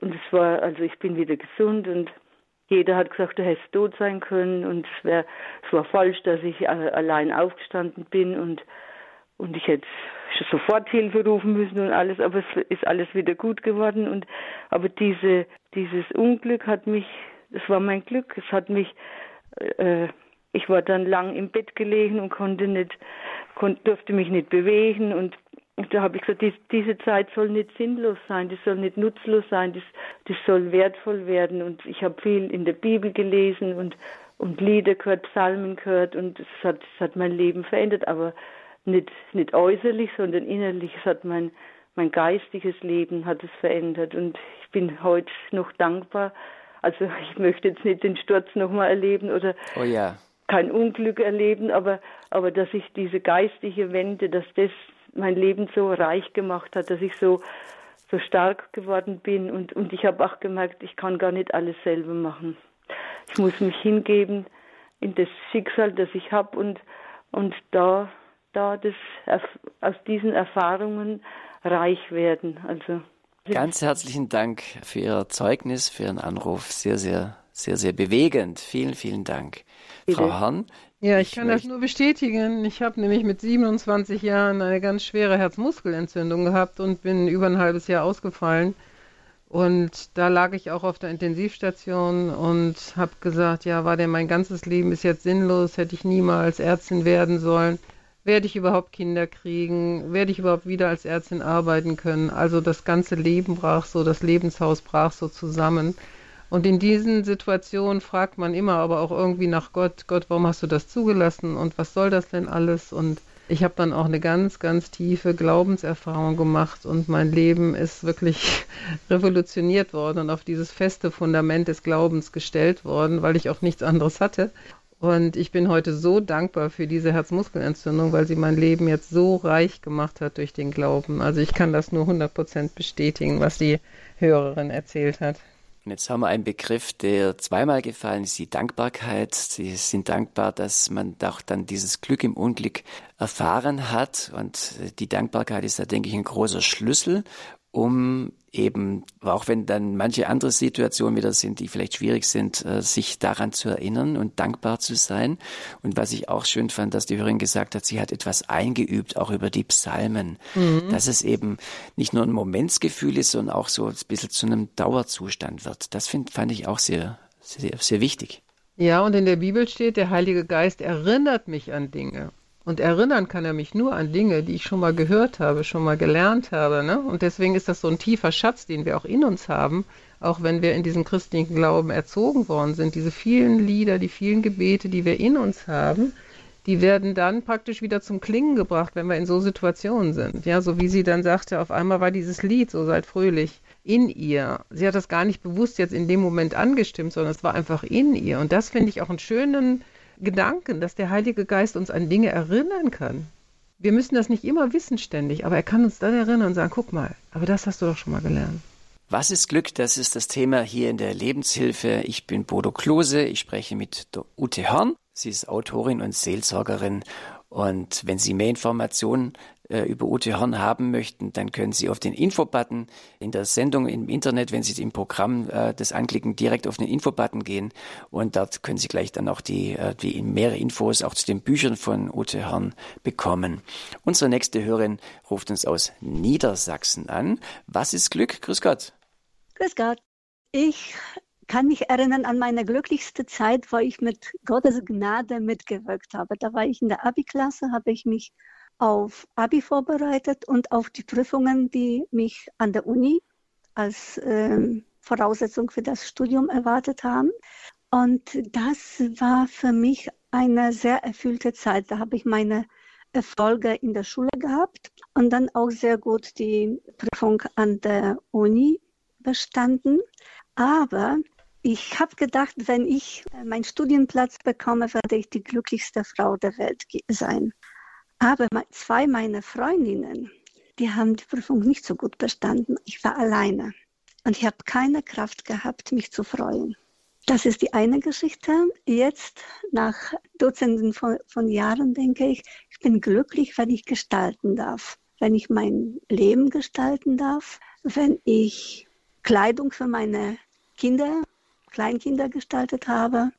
und es war, also ich bin wieder gesund und jeder hat gesagt, du hättest tot sein können und es, wär, es war falsch, dass ich allein aufgestanden bin und und ich hätte sofort Hilfe rufen müssen und alles, aber es ist alles wieder gut geworden und aber diese dieses Unglück hat mich, es war mein Glück, es hat mich äh, ich war dann lang im Bett gelegen und konnte nicht konnte, durfte mich nicht bewegen und da habe ich gesagt, dies, diese Zeit soll nicht sinnlos sein, die soll nicht nutzlos sein, das, das soll wertvoll werden. Und ich habe viel in der Bibel gelesen und, und Lieder gehört, Psalmen gehört und es hat, es hat mein Leben verändert. Aber nicht, nicht äußerlich, sondern innerlich. Es hat mein, mein geistiges Leben hat es verändert und ich bin heute noch dankbar. Also ich möchte jetzt nicht den Sturz nochmal erleben oder oh ja. kein Unglück erleben, aber, aber dass ich diese geistige Wende, dass das mein Leben so reich gemacht hat, dass ich so, so stark geworden bin und, und ich habe auch gemerkt, ich kann gar nicht alles selber machen. Ich muss mich hingeben in das Schicksal, das ich habe und, und da da das, aus diesen Erfahrungen reich werden. Also Ganz herzlichen Dank für Ihr Zeugnis, für Ihren Anruf. Sehr, sehr, sehr, sehr bewegend. Vielen, vielen Dank. Bitte. Frau Hahn. Ja, ich, ich kann das nur bestätigen. Ich habe nämlich mit 27 Jahren eine ganz schwere Herzmuskelentzündung gehabt und bin über ein halbes Jahr ausgefallen. Und da lag ich auch auf der Intensivstation und habe gesagt, ja, war denn mein ganzes Leben ist jetzt sinnlos, hätte ich niemals Ärztin werden sollen werde ich überhaupt Kinder kriegen, werde ich überhaupt wieder als Ärztin arbeiten können. Also das ganze Leben brach so, das Lebenshaus brach so zusammen. Und in diesen Situationen fragt man immer aber auch irgendwie nach Gott, Gott, warum hast du das zugelassen und was soll das denn alles? Und ich habe dann auch eine ganz, ganz tiefe Glaubenserfahrung gemacht und mein Leben ist wirklich revolutioniert worden und auf dieses feste Fundament des Glaubens gestellt worden, weil ich auch nichts anderes hatte. Und ich bin heute so dankbar für diese Herzmuskelentzündung, weil sie mein Leben jetzt so reich gemacht hat durch den Glauben. Also ich kann das nur 100% bestätigen, was die Hörerin erzählt hat. Und jetzt haben wir einen Begriff, der zweimal gefallen ist, die Dankbarkeit. Sie sind dankbar, dass man auch dann dieses Glück im Unglück erfahren hat. Und die Dankbarkeit ist da, denke ich, ein großer Schlüssel, um eben, auch wenn dann manche andere Situationen wieder sind, die vielleicht schwierig sind, äh, sich daran zu erinnern und dankbar zu sein. Und was ich auch schön fand, dass die Hörerin gesagt hat, sie hat etwas eingeübt, auch über die Psalmen, mhm. dass es eben nicht nur ein Momentsgefühl ist, sondern auch so ein bisschen zu einem Dauerzustand wird. Das find, fand ich auch sehr, sehr, sehr wichtig. Ja, und in der Bibel steht, der Heilige Geist erinnert mich an Dinge. Und erinnern kann er mich nur an Dinge, die ich schon mal gehört habe, schon mal gelernt habe. Ne? Und deswegen ist das so ein tiefer Schatz, den wir auch in uns haben, auch wenn wir in diesem christlichen Glauben erzogen worden sind. Diese vielen Lieder, die vielen Gebete, die wir in uns haben, die werden dann praktisch wieder zum Klingen gebracht, wenn wir in so Situationen sind. Ja, so wie sie dann sagte, auf einmal war dieses Lied, so seid fröhlich, in ihr. Sie hat das gar nicht bewusst jetzt in dem Moment angestimmt, sondern es war einfach in ihr. Und das finde ich auch einen schönen Gedanken, dass der Heilige Geist uns an Dinge erinnern kann. Wir müssen das nicht immer wissen ständig, aber er kann uns dann erinnern und sagen, guck mal, aber das hast du doch schon mal gelernt. Was ist Glück? Das ist das Thema hier in der Lebenshilfe. Ich bin Bodo Klose. Ich spreche mit Ute Horn. Sie ist Autorin und Seelsorgerin. Und wenn Sie mehr Informationen äh, über Ute Horn haben möchten, dann können Sie auf den Infobutton in der Sendung im Internet, wenn Sie im Programm äh, das anklicken, direkt auf den Infobutton gehen und dort können Sie gleich dann auch die, äh, die mehr Infos auch zu den Büchern von Ute Horn bekommen. Unsere nächste Hörerin ruft uns aus Niedersachsen an. Was ist Glück? Grüß Gott. Grüß Gott. Ich kann mich erinnern an meine glücklichste Zeit, wo ich mit Gottes Gnade mitgewirkt habe. Da war ich in der Abi-Klasse, habe ich mich auf Abi vorbereitet und auf die Prüfungen, die mich an der Uni als äh, Voraussetzung für das Studium erwartet haben. Und das war für mich eine sehr erfüllte Zeit. Da habe ich meine Erfolge in der Schule gehabt und dann auch sehr gut die Prüfung an der Uni bestanden. Aber ich habe gedacht, wenn ich meinen Studienplatz bekomme, werde ich die glücklichste Frau der Welt sein. Aber zwei meiner Freundinnen, die haben die Prüfung nicht so gut bestanden. Ich war alleine und ich habe keine Kraft gehabt, mich zu freuen. Das ist die eine Geschichte. Jetzt, nach Dutzenden von, von Jahren, denke ich, ich bin glücklich, wenn ich gestalten darf, wenn ich mein Leben gestalten darf, wenn ich Kleidung für meine Kinder, Kleinkinder gestaltet habe,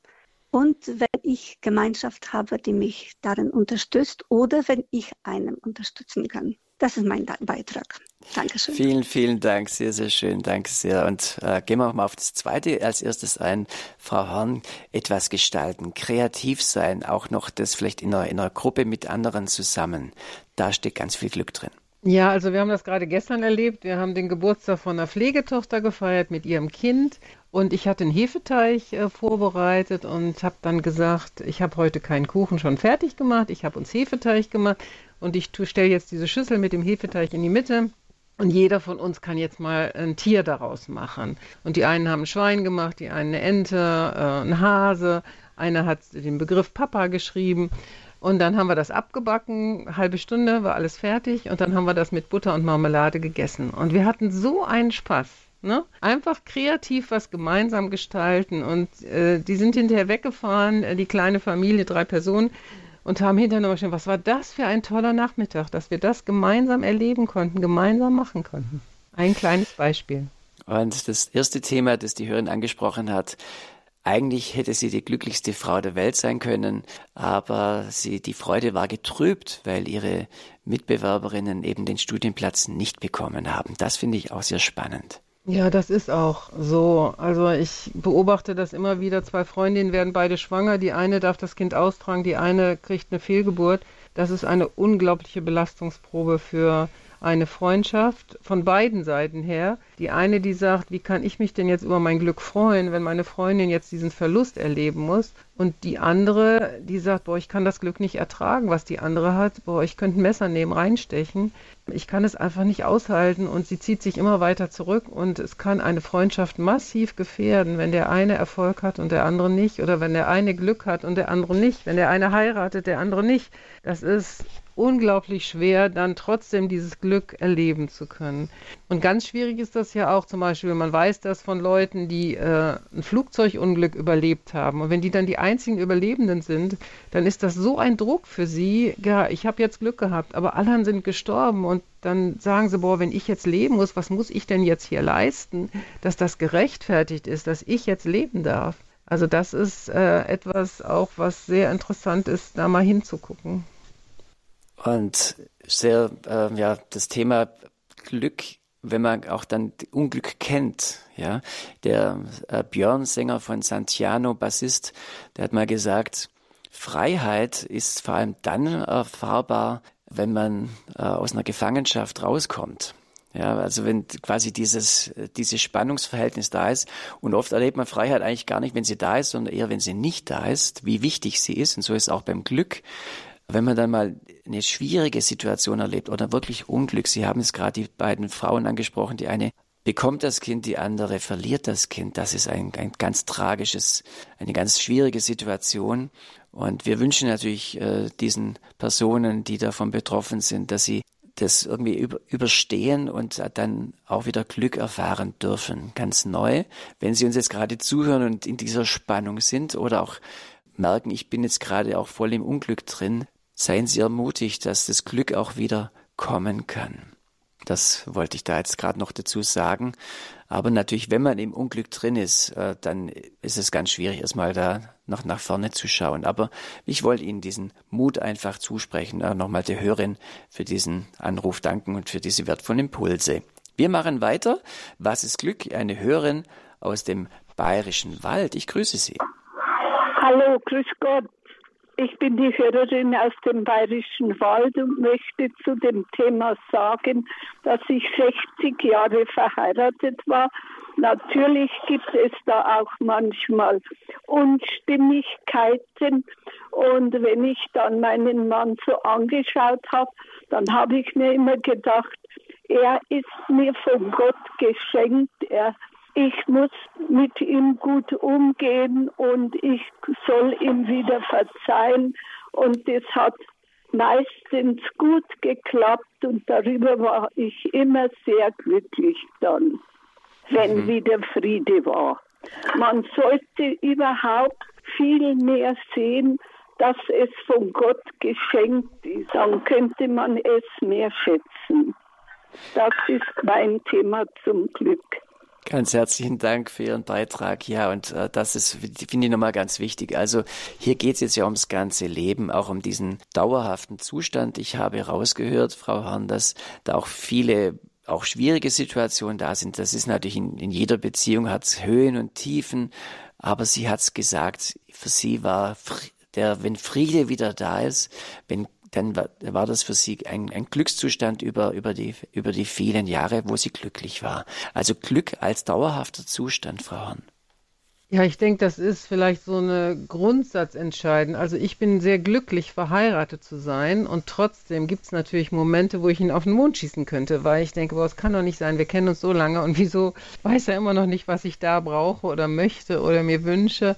und wenn ich Gemeinschaft habe, die mich darin unterstützt oder wenn ich einen unterstützen kann. Das ist mein Beitrag. Dankeschön. Vielen, vielen Dank. Sehr, sehr schön. Danke sehr. Und äh, gehen wir auch mal auf das Zweite als erstes ein. Frau Horn, etwas gestalten, kreativ sein, auch noch das vielleicht in einer, in einer Gruppe mit anderen zusammen. Da steckt ganz viel Glück drin. Ja, also wir haben das gerade gestern erlebt. Wir haben den Geburtstag von einer Pflegetochter gefeiert mit ihrem Kind und ich hatte einen Hefeteig äh, vorbereitet und habe dann gesagt, ich habe heute keinen Kuchen schon fertig gemacht, ich habe uns Hefeteig gemacht und ich stelle jetzt diese Schüssel mit dem Hefeteig in die Mitte. Und jeder von uns kann jetzt mal ein Tier daraus machen. Und die einen haben ein Schwein gemacht, die einen eine Ente, äh, ein Hase, einer hat den Begriff Papa geschrieben. Und dann haben wir das abgebacken, halbe Stunde war alles fertig und dann haben wir das mit Butter und Marmelade gegessen. Und wir hatten so einen Spaß. Ne? Einfach kreativ was gemeinsam gestalten. Und äh, die sind hinterher weggefahren, äh, die kleine Familie, drei Personen, und haben hinterher nochmal geschrieben, was war das für ein toller Nachmittag, dass wir das gemeinsam erleben konnten, gemeinsam machen konnten. Ein kleines Beispiel. Und das erste Thema, das die Hörerin angesprochen hat, eigentlich hätte sie die glücklichste Frau der Welt sein können, aber sie, die Freude war getrübt, weil ihre Mitbewerberinnen eben den Studienplatz nicht bekommen haben. Das finde ich auch sehr spannend. Ja, das ist auch so. Also ich beobachte das immer wieder. Zwei Freundinnen werden beide schwanger. Die eine darf das Kind austragen, die eine kriegt eine Fehlgeburt. Das ist eine unglaubliche Belastungsprobe für eine Freundschaft von beiden Seiten her. Die eine, die sagt, wie kann ich mich denn jetzt über mein Glück freuen, wenn meine Freundin jetzt diesen Verlust erleben muss? Und die andere, die sagt, boah, ich kann das Glück nicht ertragen, was die andere hat. Boah, ich könnte ein Messer nehmen, reinstechen. Ich kann es einfach nicht aushalten und sie zieht sich immer weiter zurück und es kann eine Freundschaft massiv gefährden, wenn der eine Erfolg hat und der andere nicht oder wenn der eine Glück hat und der andere nicht, wenn der eine heiratet, der andere nicht. Das ist unglaublich schwer, dann trotzdem dieses Glück erleben zu können. Und ganz schwierig ist das ja auch zum Beispiel, man weiß das von Leuten, die äh, ein Flugzeugunglück überlebt haben. Und wenn die dann die einzigen Überlebenden sind, dann ist das so ein Druck für sie. Ja, ich habe jetzt Glück gehabt, aber alle sind gestorben und dann sagen sie, boah, wenn ich jetzt leben muss, was muss ich denn jetzt hier leisten, dass das gerechtfertigt ist, dass ich jetzt leben darf. Also das ist äh, etwas auch, was sehr interessant ist, da mal hinzugucken. Und sehr, äh, ja, das Thema Glück, wenn man auch dann Unglück kennt, ja. Der äh, Björn, Sänger von Santiano, Bassist, der hat mal gesagt, Freiheit ist vor allem dann erfahrbar, wenn man äh, aus einer Gefangenschaft rauskommt. Ja, also wenn quasi dieses, dieses Spannungsverhältnis da ist und oft erlebt man Freiheit eigentlich gar nicht, wenn sie da ist, sondern eher, wenn sie nicht da ist, wie wichtig sie ist. Und so ist auch beim Glück. Wenn man dann mal eine schwierige Situation erlebt oder wirklich Unglück, Sie haben es gerade die beiden Frauen angesprochen, die eine bekommt das Kind, die andere verliert das Kind. Das ist ein, ein ganz tragisches, eine ganz schwierige Situation. Und wir wünschen natürlich äh, diesen Personen, die davon betroffen sind, dass sie das irgendwie über, überstehen und dann auch wieder Glück erfahren dürfen. Ganz neu. Wenn Sie uns jetzt gerade zuhören und in dieser Spannung sind oder auch merken, ich bin jetzt gerade auch voll im Unglück drin, seien Sie ermutigt, dass das Glück auch wieder kommen kann. Das wollte ich da jetzt gerade noch dazu sagen. Aber natürlich, wenn man im Unglück drin ist, äh, dann ist es ganz schwierig, erstmal da noch nach vorne zu schauen. Aber ich wollte Ihnen diesen Mut einfach zusprechen. Äh, nochmal der Hörerin für diesen Anruf danken und für diese wertvollen Impulse. Wir machen weiter. Was ist Glück? Eine Hörerin aus dem Bayerischen Wald. Ich grüße Sie. Hallo, grüß Gott. Ich bin die Hörerin aus dem Bayerischen Wald und möchte zu dem Thema sagen, dass ich 60 Jahre verheiratet war. Natürlich gibt es da auch manchmal Unstimmigkeiten. Und wenn ich dann meinen Mann so angeschaut habe, dann habe ich mir immer gedacht, er ist mir von Gott geschenkt. Er ich muss mit ihm gut umgehen und ich soll ihm wieder verzeihen. Und das hat meistens gut geklappt und darüber war ich immer sehr glücklich dann, wenn mhm. wieder Friede war. Man sollte überhaupt viel mehr sehen, dass es von Gott geschenkt ist. Dann könnte man es mehr schätzen. Das ist mein Thema zum Glück. Ganz herzlichen Dank für Ihren Beitrag. Ja, und äh, das ist, finde ich nochmal ganz wichtig. Also hier geht es jetzt ja ums ganze Leben, auch um diesen dauerhaften Zustand. Ich habe rausgehört, Frau Horn, dass da auch viele auch schwierige Situationen da sind. Das ist natürlich in, in jeder Beziehung hat es Höhen und Tiefen, aber sie hat es gesagt, für sie war der, wenn Friede wieder da ist, wenn dann war, war das für sie ein, ein Glückszustand über, über, die, über die vielen Jahre, wo sie glücklich war. Also Glück als dauerhafter Zustand, Frau Horn. Ja, ich denke, das ist vielleicht so eine Grundsatzentscheidung. Also ich bin sehr glücklich, verheiratet zu sein und trotzdem gibt es natürlich Momente, wo ich ihn auf den Mond schießen könnte, weil ich denke, boah, es kann doch nicht sein, wir kennen uns so lange und wieso weiß er immer noch nicht, was ich da brauche oder möchte oder mir wünsche.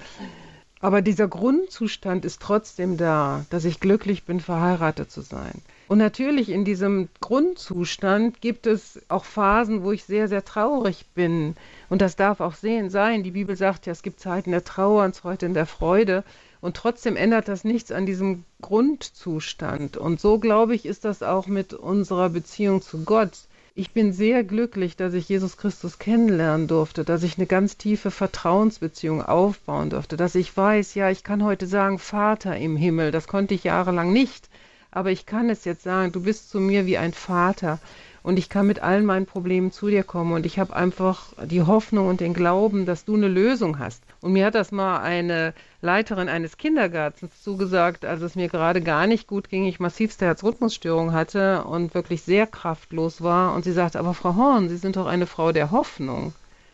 Aber dieser Grundzustand ist trotzdem da, dass ich glücklich bin, verheiratet zu sein. Und natürlich in diesem Grundzustand gibt es auch Phasen, wo ich sehr, sehr traurig bin. Und das darf auch sehen sein. Die Bibel sagt ja, es gibt Zeiten der Trauer und heute in der Freude. Und trotzdem ändert das nichts an diesem Grundzustand. Und so, glaube ich, ist das auch mit unserer Beziehung zu Gott. Ich bin sehr glücklich, dass ich Jesus Christus kennenlernen durfte, dass ich eine ganz tiefe Vertrauensbeziehung aufbauen durfte, dass ich weiß, ja, ich kann heute sagen, Vater im Himmel, das konnte ich jahrelang nicht, aber ich kann es jetzt sagen, du bist zu mir wie ein Vater und ich kann mit allen meinen Problemen zu dir kommen und ich habe einfach die Hoffnung und den Glauben, dass du eine Lösung hast. Und mir hat das mal eine Leiterin eines Kindergartens zugesagt, als es mir gerade gar nicht gut ging, ich massivste Herzrhythmusstörung hatte und wirklich sehr kraftlos war. Und sie sagte, aber Frau Horn, Sie sind doch eine Frau der Hoffnung.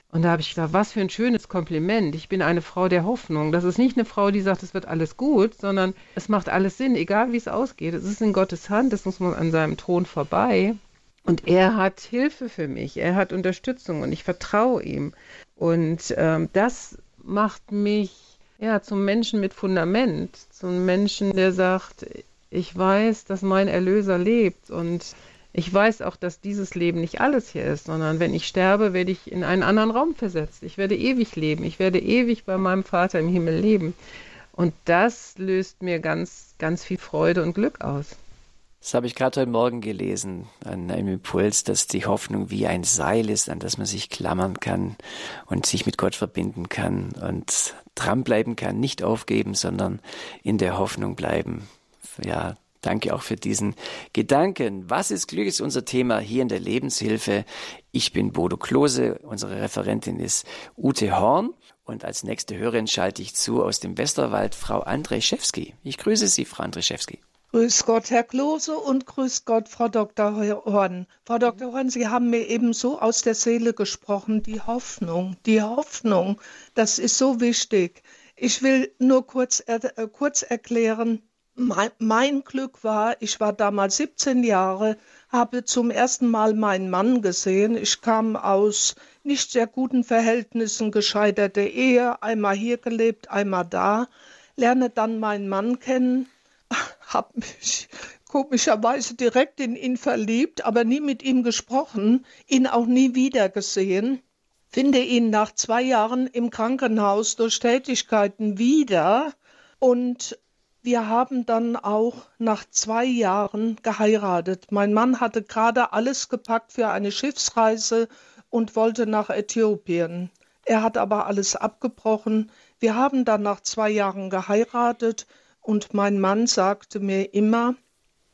Und da habe ich gedacht, was für ein schönes Kompliment. Ich bin eine Frau der Hoffnung. Das ist nicht eine Frau, die sagt, es wird alles gut, sondern es macht alles Sinn, egal wie es ausgeht. Es ist in Gottes Hand, das muss man an seinem Thron vorbei. Und er hat Hilfe für mich, er hat Unterstützung und ich vertraue ihm. Und ähm, das macht mich ja, zum Menschen mit Fundament, zum Menschen, der sagt, ich weiß, dass mein Erlöser lebt und ich weiß auch, dass dieses Leben nicht alles hier ist, sondern wenn ich sterbe, werde ich in einen anderen Raum versetzt. Ich werde ewig leben. Ich werde ewig bei meinem Vater im Himmel leben. Und das löst mir ganz, ganz viel Freude und Glück aus. Das habe ich gerade heute Morgen gelesen, an einem Impuls, dass die Hoffnung wie ein Seil ist, an das man sich klammern kann und sich mit Gott verbinden kann und dranbleiben kann, nicht aufgeben, sondern in der Hoffnung bleiben. Ja, danke auch für diesen Gedanken. Was ist Glück, ist unser Thema hier in der Lebenshilfe. Ich bin Bodo Klose, unsere Referentin ist Ute Horn. Und als nächste Hörerin schalte ich zu aus dem Westerwald Frau Andrzejewski. Ich grüße Sie, Frau Andrzejewski. Grüß Gott, Herr Klose und grüß Gott, Frau Dr. Horn. Frau Dr. Horn, Sie haben mir eben so aus der Seele gesprochen, die Hoffnung, die Hoffnung, das ist so wichtig. Ich will nur kurz, äh, kurz erklären, mein, mein Glück war, ich war damals 17 Jahre, habe zum ersten Mal meinen Mann gesehen. Ich kam aus nicht sehr guten Verhältnissen, gescheiterte Ehe, einmal hier gelebt, einmal da, lerne dann meinen Mann kennen habe mich komischerweise direkt in ihn verliebt, aber nie mit ihm gesprochen, ihn auch nie wieder gesehen, finde ihn nach zwei Jahren im Krankenhaus durch Tätigkeiten wieder und wir haben dann auch nach zwei Jahren geheiratet. Mein Mann hatte gerade alles gepackt für eine Schiffsreise und wollte nach Äthiopien. Er hat aber alles abgebrochen. Wir haben dann nach zwei Jahren geheiratet. Und mein Mann sagte mir immer,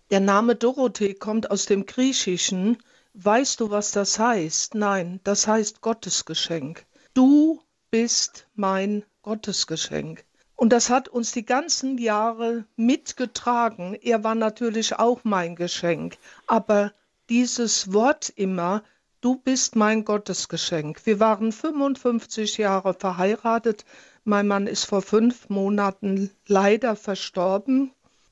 der Name Dorothee kommt aus dem Griechischen. Weißt du, was das heißt? Nein, das heißt Gottesgeschenk. Du bist mein Gottesgeschenk. Und das hat uns die ganzen Jahre mitgetragen. Er war natürlich auch mein Geschenk. Aber dieses Wort immer, du bist mein Gottesgeschenk. Wir waren 55 Jahre verheiratet, mein Mann ist vor fünf Monaten leider verstorben.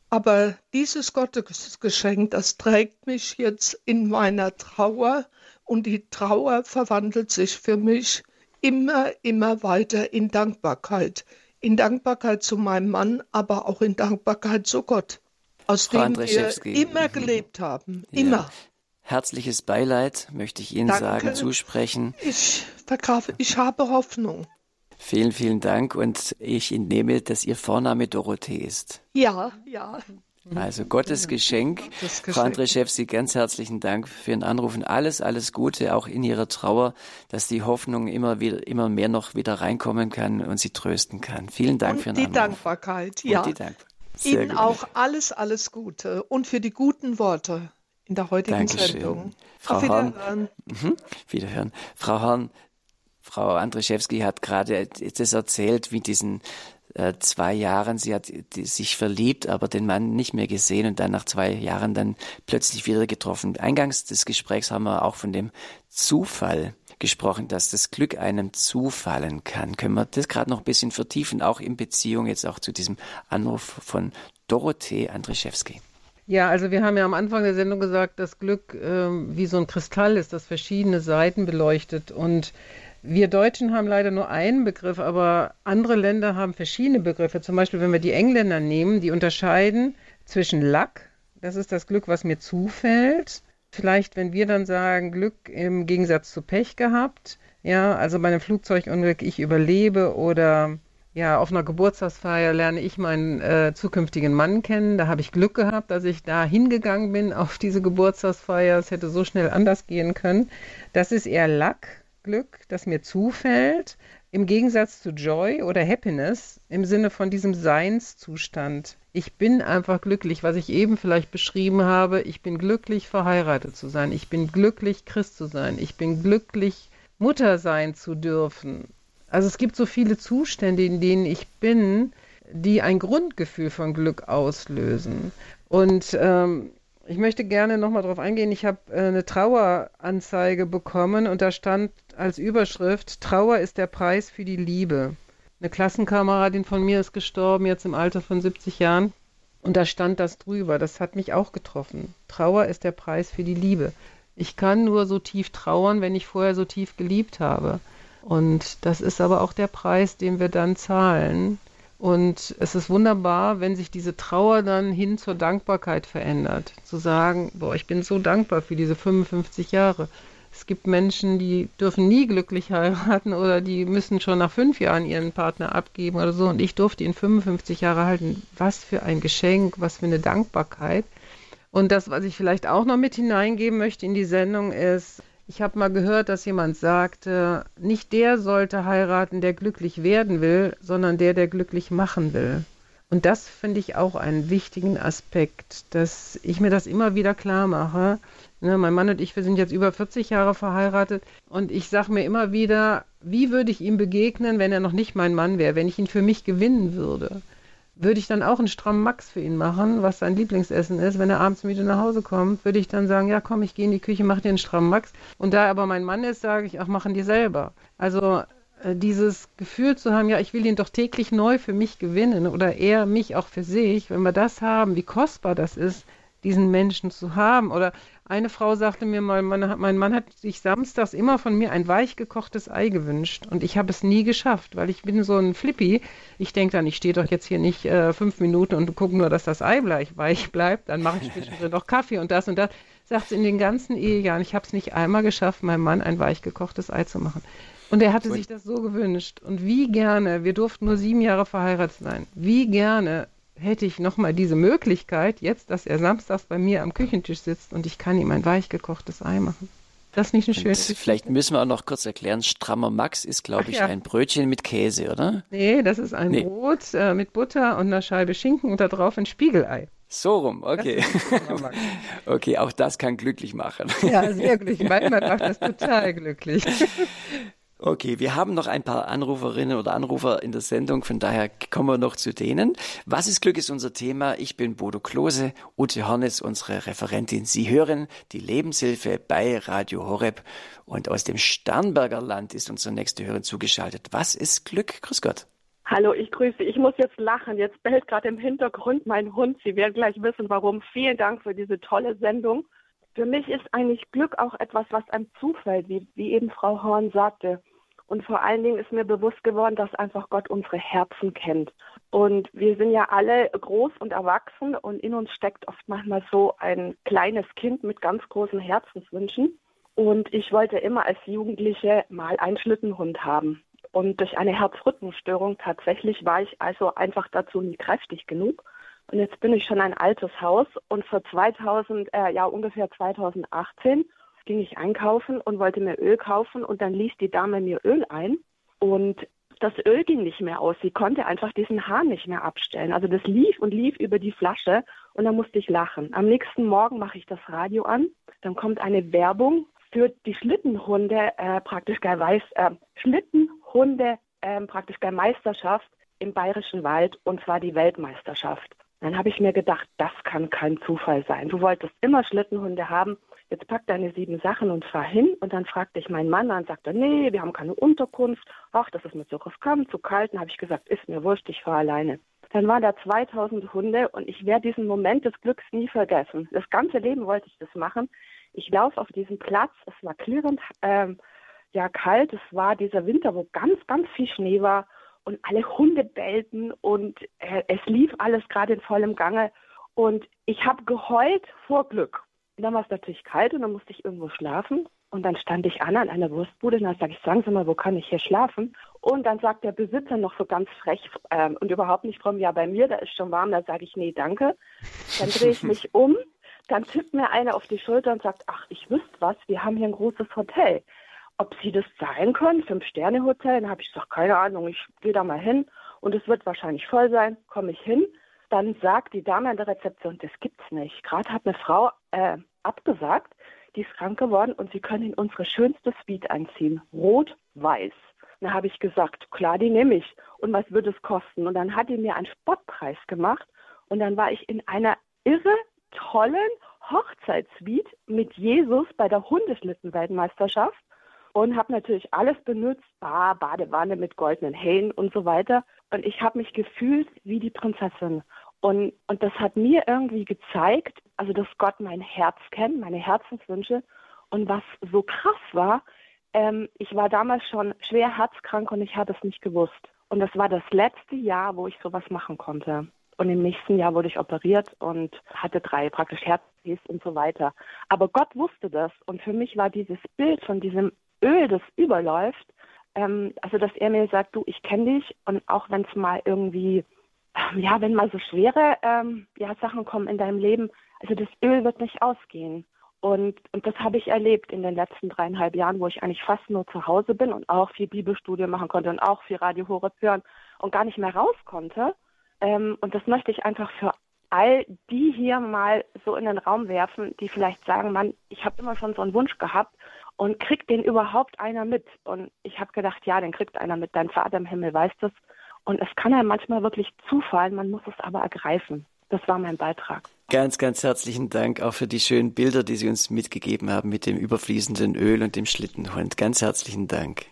Aber dieses Gottesgeschenk, das trägt mich jetzt in meiner Trauer und die Trauer verwandelt sich für mich immer, immer weiter in Dankbarkeit. In Dankbarkeit zu meinem Mann, aber auch in Dankbarkeit zu Gott, aus Frau dem wir immer gelebt haben. Immer. Ja. Herzliches Beileid möchte ich Ihnen Danke. sagen, zusprechen. Ich verkaufe, ich habe Hoffnung. Vielen, vielen Dank und ich entnehme, dass Ihr Vorname Dorothee ist. Ja, ja. Also Gottes Geschenk. Gottes Frau Andrzejewski, ganz herzlichen Dank für Ihren Anruf und alles, alles Gute, auch in Ihrer Trauer, dass die Hoffnung immer wieder, immer mehr noch wieder reinkommen kann und Sie trösten kann. Vielen Dank und für Ihren die Anruf. Dankbarkeit, ja. Und die Dankbarkeit. Sehr Ihnen gut. auch alles, alles Gute und für die guten Worte in der heutigen Dankeschön. Sendung. Frau Auf Horn. Wiederhören. Mhm. Wiederhören. Frau Horn, Frau Andrzejewski hat gerade das erzählt, wie diesen äh, zwei Jahren, sie hat sich verliebt, aber den Mann nicht mehr gesehen und dann nach zwei Jahren dann plötzlich wieder getroffen. Eingangs des Gesprächs haben wir auch von dem Zufall gesprochen, dass das Glück einem zufallen kann. Können wir das gerade noch ein bisschen vertiefen, auch in Beziehung jetzt auch zu diesem Anruf von Dorothee Andrzejewski? Ja, also wir haben ja am Anfang der Sendung gesagt, dass Glück ähm, wie so ein Kristall ist, das verschiedene Seiten beleuchtet. Und wir Deutschen haben leider nur einen Begriff, aber andere Länder haben verschiedene Begriffe. Zum Beispiel, wenn wir die Engländer nehmen, die unterscheiden zwischen Luck, das ist das Glück, was mir zufällt. Vielleicht, wenn wir dann sagen, Glück im Gegensatz zu Pech gehabt, ja, also bei einem Flugzeugunglück, ich überlebe oder ja, auf einer Geburtstagsfeier lerne ich meinen äh, zukünftigen Mann kennen. Da habe ich Glück gehabt, dass ich da hingegangen bin auf diese Geburtstagsfeier. Es hätte so schnell anders gehen können. Das ist eher Luck, Glück, das mir zufällt, im Gegensatz zu Joy oder Happiness im Sinne von diesem Seinszustand. Ich bin einfach glücklich, was ich eben vielleicht beschrieben habe. Ich bin glücklich, verheiratet zu sein. Ich bin glücklich, Christ zu sein. Ich bin glücklich, Mutter sein zu dürfen. Also es gibt so viele Zustände, in denen ich bin, die ein Grundgefühl von Glück auslösen. Und ähm, ich möchte gerne nochmal darauf eingehen. Ich habe äh, eine Traueranzeige bekommen und da stand als Überschrift, Trauer ist der Preis für die Liebe. Eine Klassenkameradin von mir ist gestorben, jetzt im Alter von 70 Jahren. Und da stand das drüber. Das hat mich auch getroffen. Trauer ist der Preis für die Liebe. Ich kann nur so tief trauern, wenn ich vorher so tief geliebt habe. Und das ist aber auch der Preis, den wir dann zahlen. Und es ist wunderbar, wenn sich diese Trauer dann hin zur Dankbarkeit verändert. Zu sagen, boah, ich bin so dankbar für diese 55 Jahre. Es gibt Menschen, die dürfen nie glücklich heiraten oder die müssen schon nach fünf Jahren ihren Partner abgeben oder so. Und ich durfte ihn 55 Jahre halten. Was für ein Geschenk, was für eine Dankbarkeit. Und das, was ich vielleicht auch noch mit hineingeben möchte in die Sendung, ist, ich habe mal gehört, dass jemand sagte, nicht der sollte heiraten, der glücklich werden will, sondern der, der glücklich machen will. Und das finde ich auch einen wichtigen Aspekt, dass ich mir das immer wieder klar mache. Ne, mein Mann und ich, wir sind jetzt über 40 Jahre verheiratet und ich sage mir immer wieder, wie würde ich ihm begegnen, wenn er noch nicht mein Mann wäre, wenn ich ihn für mich gewinnen würde? Würde ich dann auch einen strammen Max für ihn machen, was sein Lieblingsessen ist. Wenn er abends müde nach Hause kommt, würde ich dann sagen, ja komm, ich gehe in die Küche, mach dir einen strammen Max. Und da er aber mein Mann ist, sage ich, ach, machen die selber. Also äh, dieses Gefühl zu haben, ja, ich will ihn doch täglich neu für mich gewinnen oder er mich auch für sich, wenn wir das haben, wie kostbar das ist, diesen Menschen zu haben. Oder eine Frau sagte mir mal, mein, mein Mann hat sich samstags immer von mir ein weich gekochtes Ei gewünscht und ich habe es nie geschafft, weil ich bin so ein Flippy. Ich denke dann, ich stehe doch jetzt hier nicht äh, fünf Minuten und gucke nur, dass das Ei gleich weich bleibt. Dann mache ich zwischendrin noch Kaffee und das und das. Sagt sie in den ganzen Ehejahren, ich habe es nicht einmal geschafft, meinem Mann ein weich gekochtes Ei zu machen. Und er hatte sich das so gewünscht. Und wie gerne, wir durften nur sieben Jahre verheiratet sein, wie gerne hätte ich nochmal diese Möglichkeit, jetzt, dass er samstags bei mir am Küchentisch sitzt und ich kann ihm ein weich gekochtes Ei machen. Das ist nicht ein schönes Vielleicht müssen wir auch noch kurz erklären, strammer Max ist, glaube ich, ja. ein Brötchen mit Käse, oder? Nee, das ist ein nee. Brot äh, mit Butter und einer Scheibe Schinken und da drauf ein Spiegelei. So rum, okay. okay, auch das kann glücklich machen. Ja, sehr glücklich. Manchmal macht das total glücklich. Okay, wir haben noch ein paar Anruferinnen oder Anrufer in der Sendung, von daher kommen wir noch zu denen. Was ist Glück ist unser Thema. Ich bin Bodo Klose, Ute Hornes, unsere Referentin. Sie hören die Lebenshilfe bei Radio Horeb und aus dem Starnberger Land ist unser nächster Hörer zugeschaltet. Was ist Glück? Grüß Gott. Hallo, ich grüße. Ich muss jetzt lachen. Jetzt bellt gerade im Hintergrund mein Hund. Sie werden gleich wissen, warum. Vielen Dank für diese tolle Sendung. Für mich ist eigentlich Glück auch etwas, was einem zufällt, wie, wie eben Frau Horn sagte. Und vor allen Dingen ist mir bewusst geworden, dass einfach Gott unsere Herzen kennt. Und wir sind ja alle groß und erwachsen und in uns steckt oft manchmal so ein kleines Kind mit ganz großen Herzenswünschen. Und ich wollte immer als Jugendliche mal einen Schlittenhund haben. Und durch eine Herzrhythmusstörung tatsächlich war ich also einfach dazu nie kräftig genug. Und jetzt bin ich schon ein altes Haus und für 2000, äh, ja ungefähr 2018 ging ich einkaufen und wollte mir Öl kaufen und dann ließ die Dame mir Öl ein und das Öl ging nicht mehr aus. Sie konnte einfach diesen Hahn nicht mehr abstellen. Also das lief und lief über die Flasche und dann musste ich lachen. Am nächsten Morgen mache ich das Radio an, dann kommt eine Werbung für die Schlittenhunde, äh, praktisch gar Weiß, äh, Schlittenhunde, äh, praktisch gar Meisterschaft im Bayerischen Wald und zwar die Weltmeisterschaft. Dann habe ich mir gedacht, das kann kein Zufall sein. Du wolltest immer Schlittenhunde haben. Jetzt pack deine sieben Sachen und fahr hin. Und dann fragte ich meinen Mann an, sagte, nee, wir haben keine Unterkunft. Ach, das ist mir zu riskant, zu kalt. Dann habe ich gesagt, ist mir wurscht, ich fahre alleine. Dann waren da 2000 Hunde und ich werde diesen Moment des Glücks nie vergessen. Das ganze Leben wollte ich das machen. Ich laufe auf diesen Platz, es war klirrend, ähm, ja kalt, es war dieser Winter, wo ganz, ganz viel Schnee war und alle Hunde bellten und äh, es lief alles gerade in vollem Gange und ich habe geheult vor Glück. Und dann war es natürlich kalt und dann musste ich irgendwo schlafen. Und dann stand ich an an einer Wurstbude und dann sage ich, sagen Sie mal, wo kann ich hier schlafen? Und dann sagt der Besitzer noch so ganz frech ähm, und überhaupt nicht fromm, ja, bei mir, da ist schon warm. Da sage ich, nee, danke. Dann drehe ich mich um, dann tippt mir einer auf die Schulter und sagt, ach, ich wüsste was, wir haben hier ein großes Hotel ob sie das sein können, Fünf-Sterne-Hotel. Dann habe ich gesagt, keine Ahnung, ich gehe da mal hin und es wird wahrscheinlich voll sein. Komme ich hin, dann sagt die Dame an der Rezeption, das gibt's nicht. Gerade hat eine Frau äh, abgesagt, die ist krank geworden und sie können in unsere schönste Suite einziehen, rot-weiß. Dann habe ich gesagt, klar, die nehme ich. Und was würde es kosten? Und dann hat die mir einen Spottpreis gemacht und dann war ich in einer irre tollen Hochzeitssuite mit Jesus bei der Hundeschlittenweltmeisterschaft und habe natürlich alles benutzt, Bar, Badewanne mit goldenen Hähnen und so weiter. Und ich habe mich gefühlt wie die Prinzessin. Und, und das hat mir irgendwie gezeigt, also dass Gott mein Herz kennt, meine Herzenswünsche. Und was so krass war, ähm, ich war damals schon schwer herzkrank und ich habe es nicht gewusst. Und das war das letzte Jahr, wo ich sowas machen konnte. Und im nächsten Jahr wurde ich operiert und hatte drei praktisch Herzes und so weiter. Aber Gott wusste das. Und für mich war dieses Bild von diesem Öl, das überläuft, ähm, also dass er mir sagt, du, ich kenne dich und auch wenn es mal irgendwie, ähm, ja, wenn mal so schwere ähm, ja, Sachen kommen in deinem Leben, also das Öl wird nicht ausgehen. Und, und das habe ich erlebt in den letzten dreieinhalb Jahren, wo ich eigentlich fast nur zu Hause bin und auch viel Bibelstudie machen konnte und auch viel Radio Horeb hören und gar nicht mehr raus konnte. Ähm, und das möchte ich einfach für all die hier mal so in den Raum werfen, die vielleicht sagen, Mann, ich habe immer schon so einen Wunsch gehabt und kriegt den überhaupt einer mit? Und ich habe gedacht, ja, den kriegt einer mit. Dein Vater im Himmel weiß das. Und es kann einem manchmal wirklich zufallen, man muss es aber ergreifen. Das war mein Beitrag. Ganz, ganz herzlichen Dank auch für die schönen Bilder, die Sie uns mitgegeben haben mit dem überfließenden Öl und dem Schlittenhund. Ganz herzlichen Dank.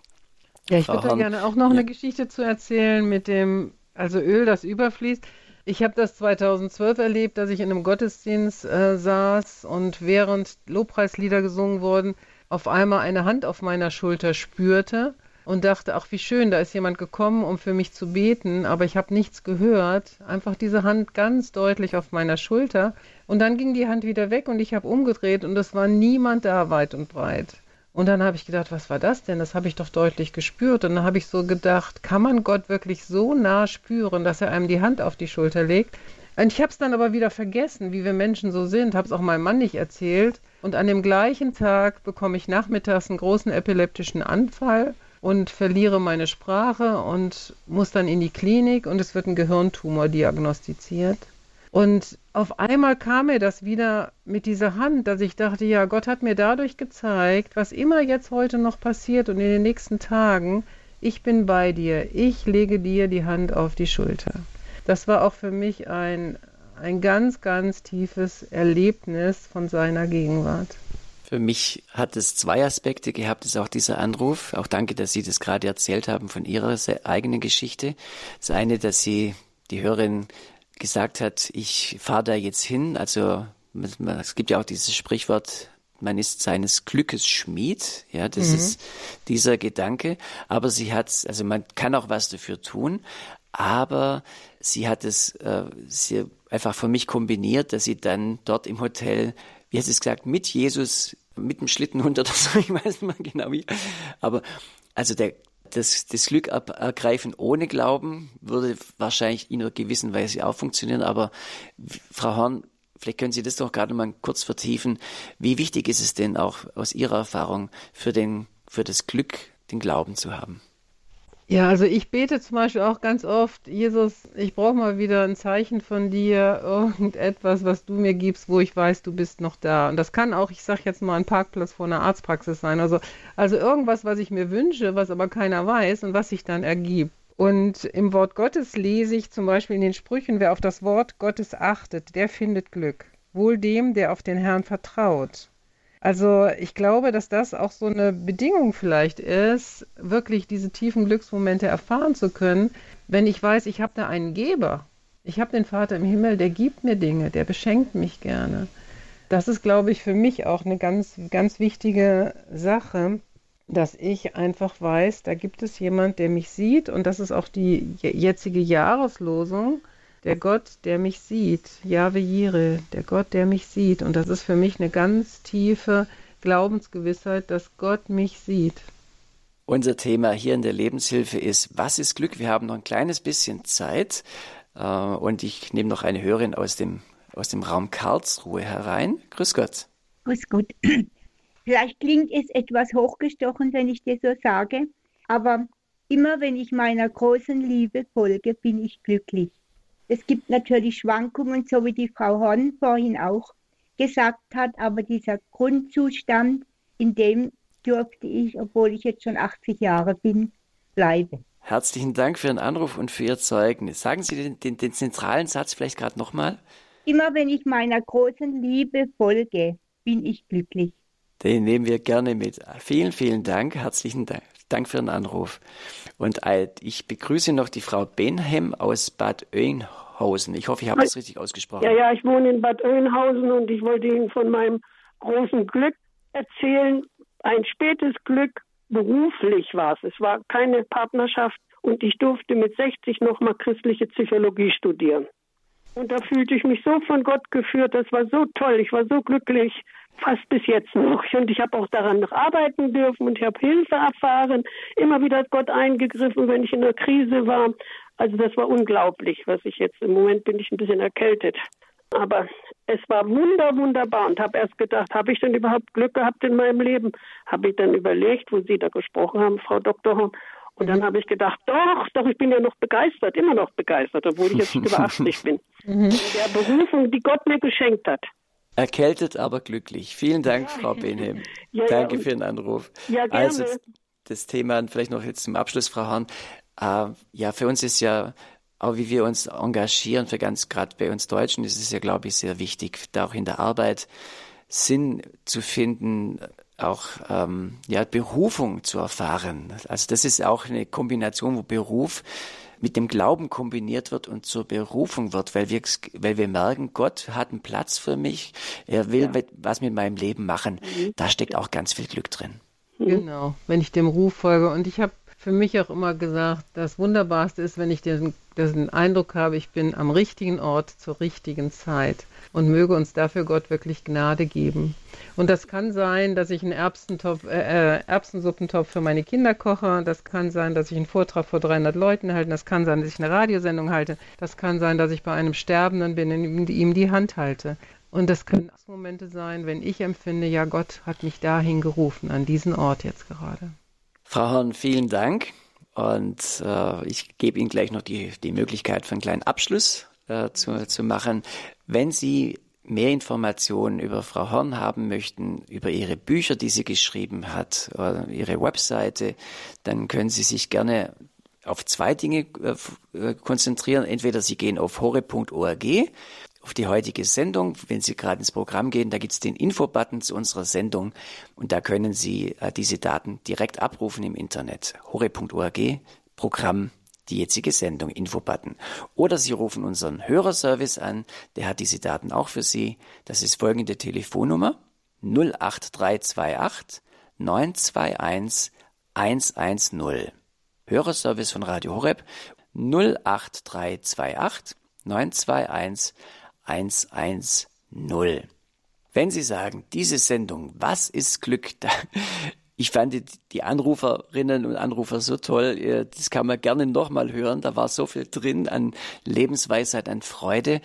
Ja, ich würde gerne auch noch ja. eine Geschichte zu erzählen mit dem, also Öl, das überfließt. Ich habe das 2012 erlebt, dass ich in einem Gottesdienst äh, saß und während Lobpreislieder gesungen wurden, auf einmal eine Hand auf meiner Schulter spürte und dachte, ach wie schön, da ist jemand gekommen, um für mich zu beten, aber ich habe nichts gehört. Einfach diese Hand ganz deutlich auf meiner Schulter. Und dann ging die Hand wieder weg und ich habe umgedreht und es war niemand da, weit und breit. Und dann habe ich gedacht, was war das denn? Das habe ich doch deutlich gespürt. Und dann habe ich so gedacht, kann man Gott wirklich so nah spüren, dass er einem die Hand auf die Schulter legt? Und ich habe es dann aber wieder vergessen, wie wir Menschen so sind, habe es auch meinem Mann nicht erzählt. Und an dem gleichen Tag bekomme ich nachmittags einen großen epileptischen Anfall und verliere meine Sprache und muss dann in die Klinik und es wird ein Gehirntumor diagnostiziert. Und auf einmal kam mir das wieder mit dieser Hand, dass ich dachte, ja, Gott hat mir dadurch gezeigt, was immer jetzt heute noch passiert und in den nächsten Tagen, ich bin bei dir, ich lege dir die Hand auf die Schulter. Das war auch für mich ein, ein ganz, ganz tiefes Erlebnis von seiner Gegenwart. Für mich hat es zwei Aspekte gehabt, ist auch dieser Anruf. Auch danke, dass Sie das gerade erzählt haben von Ihrer eigenen Geschichte. Das eine, dass Sie, die Hörerin gesagt hat, ich fahre da jetzt hin. Also es gibt ja auch dieses Sprichwort, man ist seines Glückes Schmied. Ja, das mhm. ist dieser Gedanke. Aber sie hat, also man kann auch was dafür tun. Aber sie hat es äh, sie einfach für mich kombiniert, dass sie dann dort im Hotel, wie hat sie es gesagt, mit Jesus mit dem Schlittenhund oder so, ich weiß nicht mehr genau wie. Aber also der, das, das Glück ergreifen ohne Glauben würde wahrscheinlich in einer gewissen Weise auch funktionieren. Aber Frau Horn, vielleicht können Sie das doch gerade mal kurz vertiefen. Wie wichtig ist es denn auch aus Ihrer Erfahrung für, den, für das Glück, den Glauben zu haben? Ja, also ich bete zum Beispiel auch ganz oft, Jesus, ich brauche mal wieder ein Zeichen von dir, irgendetwas, was du mir gibst, wo ich weiß, du bist noch da. Und das kann auch, ich sage jetzt mal, ein Parkplatz vor einer Arztpraxis sein. Also, also irgendwas, was ich mir wünsche, was aber keiner weiß und was sich dann ergibt. Und im Wort Gottes lese ich zum Beispiel in den Sprüchen, wer auf das Wort Gottes achtet, der findet Glück. Wohl dem, der auf den Herrn vertraut. Also ich glaube, dass das auch so eine Bedingung vielleicht ist, wirklich diese tiefen Glücksmomente erfahren zu können, wenn ich weiß, ich habe da einen Geber. Ich habe den Vater im Himmel, der gibt mir Dinge, der beschenkt mich gerne. Das ist, glaube ich, für mich auch eine ganz, ganz wichtige Sache, dass ich einfach weiß, da gibt es jemand, der mich sieht und das ist auch die jetzige Jahreslosung der Gott, der mich sieht, Jahwe Jire, der Gott, der mich sieht. Und das ist für mich eine ganz tiefe Glaubensgewissheit, dass Gott mich sieht. Unser Thema hier in der Lebenshilfe ist, was ist Glück? Wir haben noch ein kleines bisschen Zeit äh, und ich nehme noch eine Hörerin aus dem, aus dem Raum Karlsruhe herein. Grüß Gott. Grüß Gott. Vielleicht klingt es etwas hochgestochen, wenn ich dir so sage, aber immer wenn ich meiner großen Liebe folge, bin ich glücklich. Es gibt natürlich Schwankungen, so wie die Frau Horn vorhin auch gesagt hat, aber dieser Grundzustand, in dem dürfte ich, obwohl ich jetzt schon 80 Jahre bin, bleiben. Herzlichen Dank für Ihren Anruf und für Ihr Zeugnis. Sagen Sie den, den, den zentralen Satz vielleicht gerade nochmal. Immer wenn ich meiner großen Liebe folge, bin ich glücklich. Den nehmen wir gerne mit. Vielen, vielen Dank. Herzlichen Dank. Dank für den Anruf. Und ich begrüße noch die Frau Benhem aus Bad Oeynhausen. Ich hoffe, ich habe das richtig ausgesprochen. Ja, ja, ich wohne in Bad Oeynhausen und ich wollte Ihnen von meinem großen Glück erzählen. Ein spätes Glück, beruflich war es. Es war keine Partnerschaft und ich durfte mit 60 nochmal christliche Psychologie studieren. Und da fühlte ich mich so von Gott geführt, das war so toll, ich war so glücklich, fast bis jetzt noch. Und ich habe auch daran noch arbeiten dürfen und ich habe Hilfe erfahren. Immer wieder hat Gott eingegriffen, wenn ich in einer Krise war. Also das war unglaublich, was ich jetzt im Moment bin ich ein bisschen erkältet. Aber es war wunder, wunderbar und habe erst gedacht, habe ich denn überhaupt Glück gehabt in meinem Leben? Habe ich dann überlegt, wo Sie da gesprochen haben, Frau Dr. Horn. Und dann habe ich gedacht, doch, doch, ich bin ja noch begeistert, immer noch begeistert, obwohl ich jetzt über 80 bin. Mhm. Der Berufung, die Gott mir geschenkt hat. Erkältet, aber glücklich. Vielen Dank, Frau Benhem. Ja, ja, Danke und- für den Anruf. Ja, gerne. Also das Thema vielleicht noch jetzt zum Abschluss, Frau Hahn. Äh, ja, für uns ist ja auch wie wir uns engagieren, für ganz gerade bei uns Deutschen ist es ja, glaube ich, sehr wichtig, da auch in der Arbeit Sinn zu finden, auch ähm, ja, Berufung zu erfahren. Also das ist auch eine Kombination, wo Beruf mit dem Glauben kombiniert wird und zur Berufung wird, weil wir, weil wir merken, Gott hat einen Platz für mich, er will mit, was mit meinem Leben machen. Da steckt auch ganz viel Glück drin. Genau, wenn ich dem Ruf folge. Und ich habe für mich auch immer gesagt, das Wunderbarste ist, wenn ich den, den Eindruck habe, ich bin am richtigen Ort zur richtigen Zeit. Und möge uns dafür Gott wirklich Gnade geben. Und das kann sein, dass ich einen Erbsentopf, äh, äh, Erbsensuppentopf für meine Kinder koche. Das kann sein, dass ich einen Vortrag vor 300 Leuten halte. Das kann sein, dass ich eine Radiosendung halte. Das kann sein, dass ich bei einem Sterbenden bin und ihm die Hand halte. Und das können Momente sein, wenn ich empfinde, ja, Gott hat mich dahin gerufen, an diesen Ort jetzt gerade. Frau Horn, vielen Dank. Und äh, ich gebe Ihnen gleich noch die, die Möglichkeit für einen kleinen Abschluss äh, zu, zu machen. Wenn Sie mehr Informationen über Frau Horn haben möchten, über ihre Bücher, die sie geschrieben hat, oder ihre Webseite, dann können Sie sich gerne auf zwei Dinge äh, konzentrieren. Entweder Sie gehen auf hore.org, auf die heutige Sendung. Wenn Sie gerade ins Programm gehen, da gibt es den Info-Button zu unserer Sendung und da können Sie äh, diese Daten direkt abrufen im Internet. hore.org, Programm die jetzige Sendung, Infobutton. Oder Sie rufen unseren Hörerservice an, der hat diese Daten auch für Sie. Das ist folgende Telefonnummer 08328 921 110. Hörerservice von Radio Horeb 08328 921 110. Wenn Sie sagen, diese Sendung, was ist Glück? Da, ich fand die, Anruferinnen und Anrufer so toll, das kann man gerne nochmal hören. Da war so viel drin an Lebensweisheit, an Freude.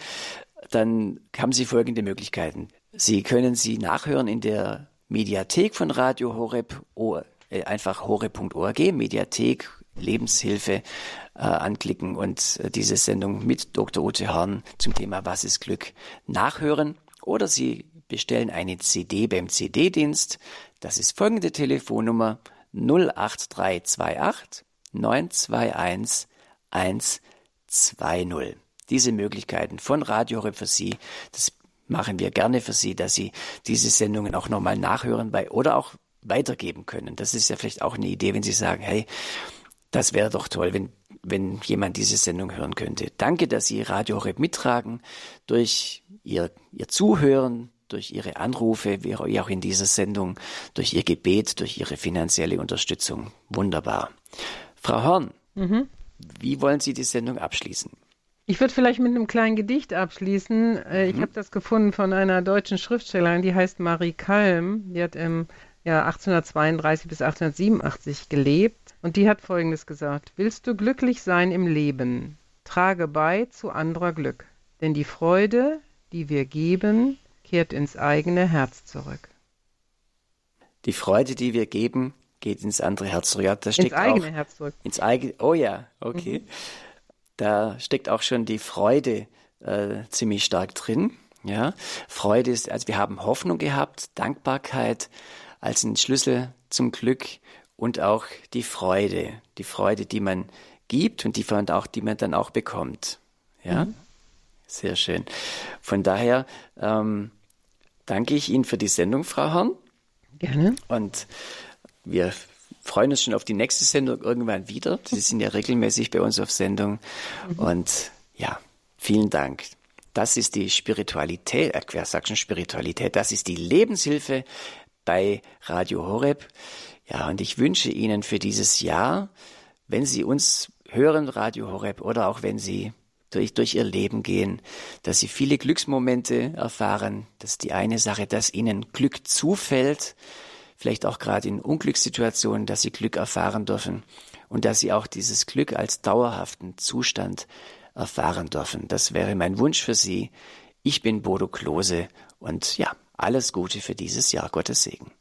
Dann haben Sie folgende Möglichkeiten. Sie können sie nachhören in der Mediathek von Radio Horeb, einfach horeb.org, Mediathek, Lebenshilfe äh, anklicken und äh, diese Sendung mit Dr. Ute Horn zum Thema Was ist Glück nachhören. Oder Sie bestellen eine CD beim CD-Dienst. Das ist folgende Telefonnummer 08328 921 120. Diese Möglichkeiten von Radio für Sie, das machen wir gerne für Sie, dass Sie diese Sendungen auch nochmal nachhören bei oder auch weitergeben können. Das ist ja vielleicht auch eine Idee, wenn Sie sagen, hey, das wäre doch toll, wenn, wenn jemand diese Sendung hören könnte. Danke, dass Sie Radio Horeb mittragen durch Ihr, Ihr Zuhören, durch Ihre Anrufe, wie auch in dieser Sendung, durch Ihr Gebet, durch Ihre finanzielle Unterstützung. Wunderbar. Frau Horn, Mhm. wie wollen Sie die Sendung abschließen? Ich würde vielleicht mit einem kleinen Gedicht abschließen. Äh, Ich habe das gefunden von einer deutschen Schriftstellerin, die heißt Marie Kalm. Die hat im Jahr 1832 bis 1887 gelebt. Und die hat Folgendes gesagt. Willst du glücklich sein im Leben, trage bei zu anderer Glück. Denn die Freude, die wir geben, kehrt ins eigene Herz zurück. Die Freude, die wir geben, geht ins andere Herz zurück. Ja, da steckt eigene auch, Herz zurück. Ins eigene, oh ja, okay. Da steckt auch schon die Freude äh, ziemlich stark drin. Ja, Freude ist, also wir haben Hoffnung gehabt, Dankbarkeit als ein Schlüssel zum Glück und auch die Freude, die Freude, die man gibt und die man auch, die man dann auch bekommt. Ja, Mhm. sehr schön. Von daher ähm, danke ich Ihnen für die Sendung, Frau Horn. Gerne. Und wir freuen uns schon auf die nächste Sendung irgendwann wieder. Sie sind ja regelmäßig bei uns auf Sendung. Und ja, vielen Dank. Das ist die Spiritualität, äh, wer sagt schon Spiritualität? Das ist die Lebenshilfe bei Radio Horeb. Ja, und ich wünsche Ihnen für dieses Jahr, wenn Sie uns hören Radio Horeb oder auch wenn Sie durch, durch ihr Leben gehen, dass sie viele Glücksmomente erfahren. Das ist die eine Sache, dass ihnen Glück zufällt, vielleicht auch gerade in Unglückssituationen, dass sie Glück erfahren dürfen und dass sie auch dieses Glück als dauerhaften Zustand erfahren dürfen. Das wäre mein Wunsch für Sie. Ich bin Bodo Klose und ja, alles Gute für dieses Jahr. Gottes Segen.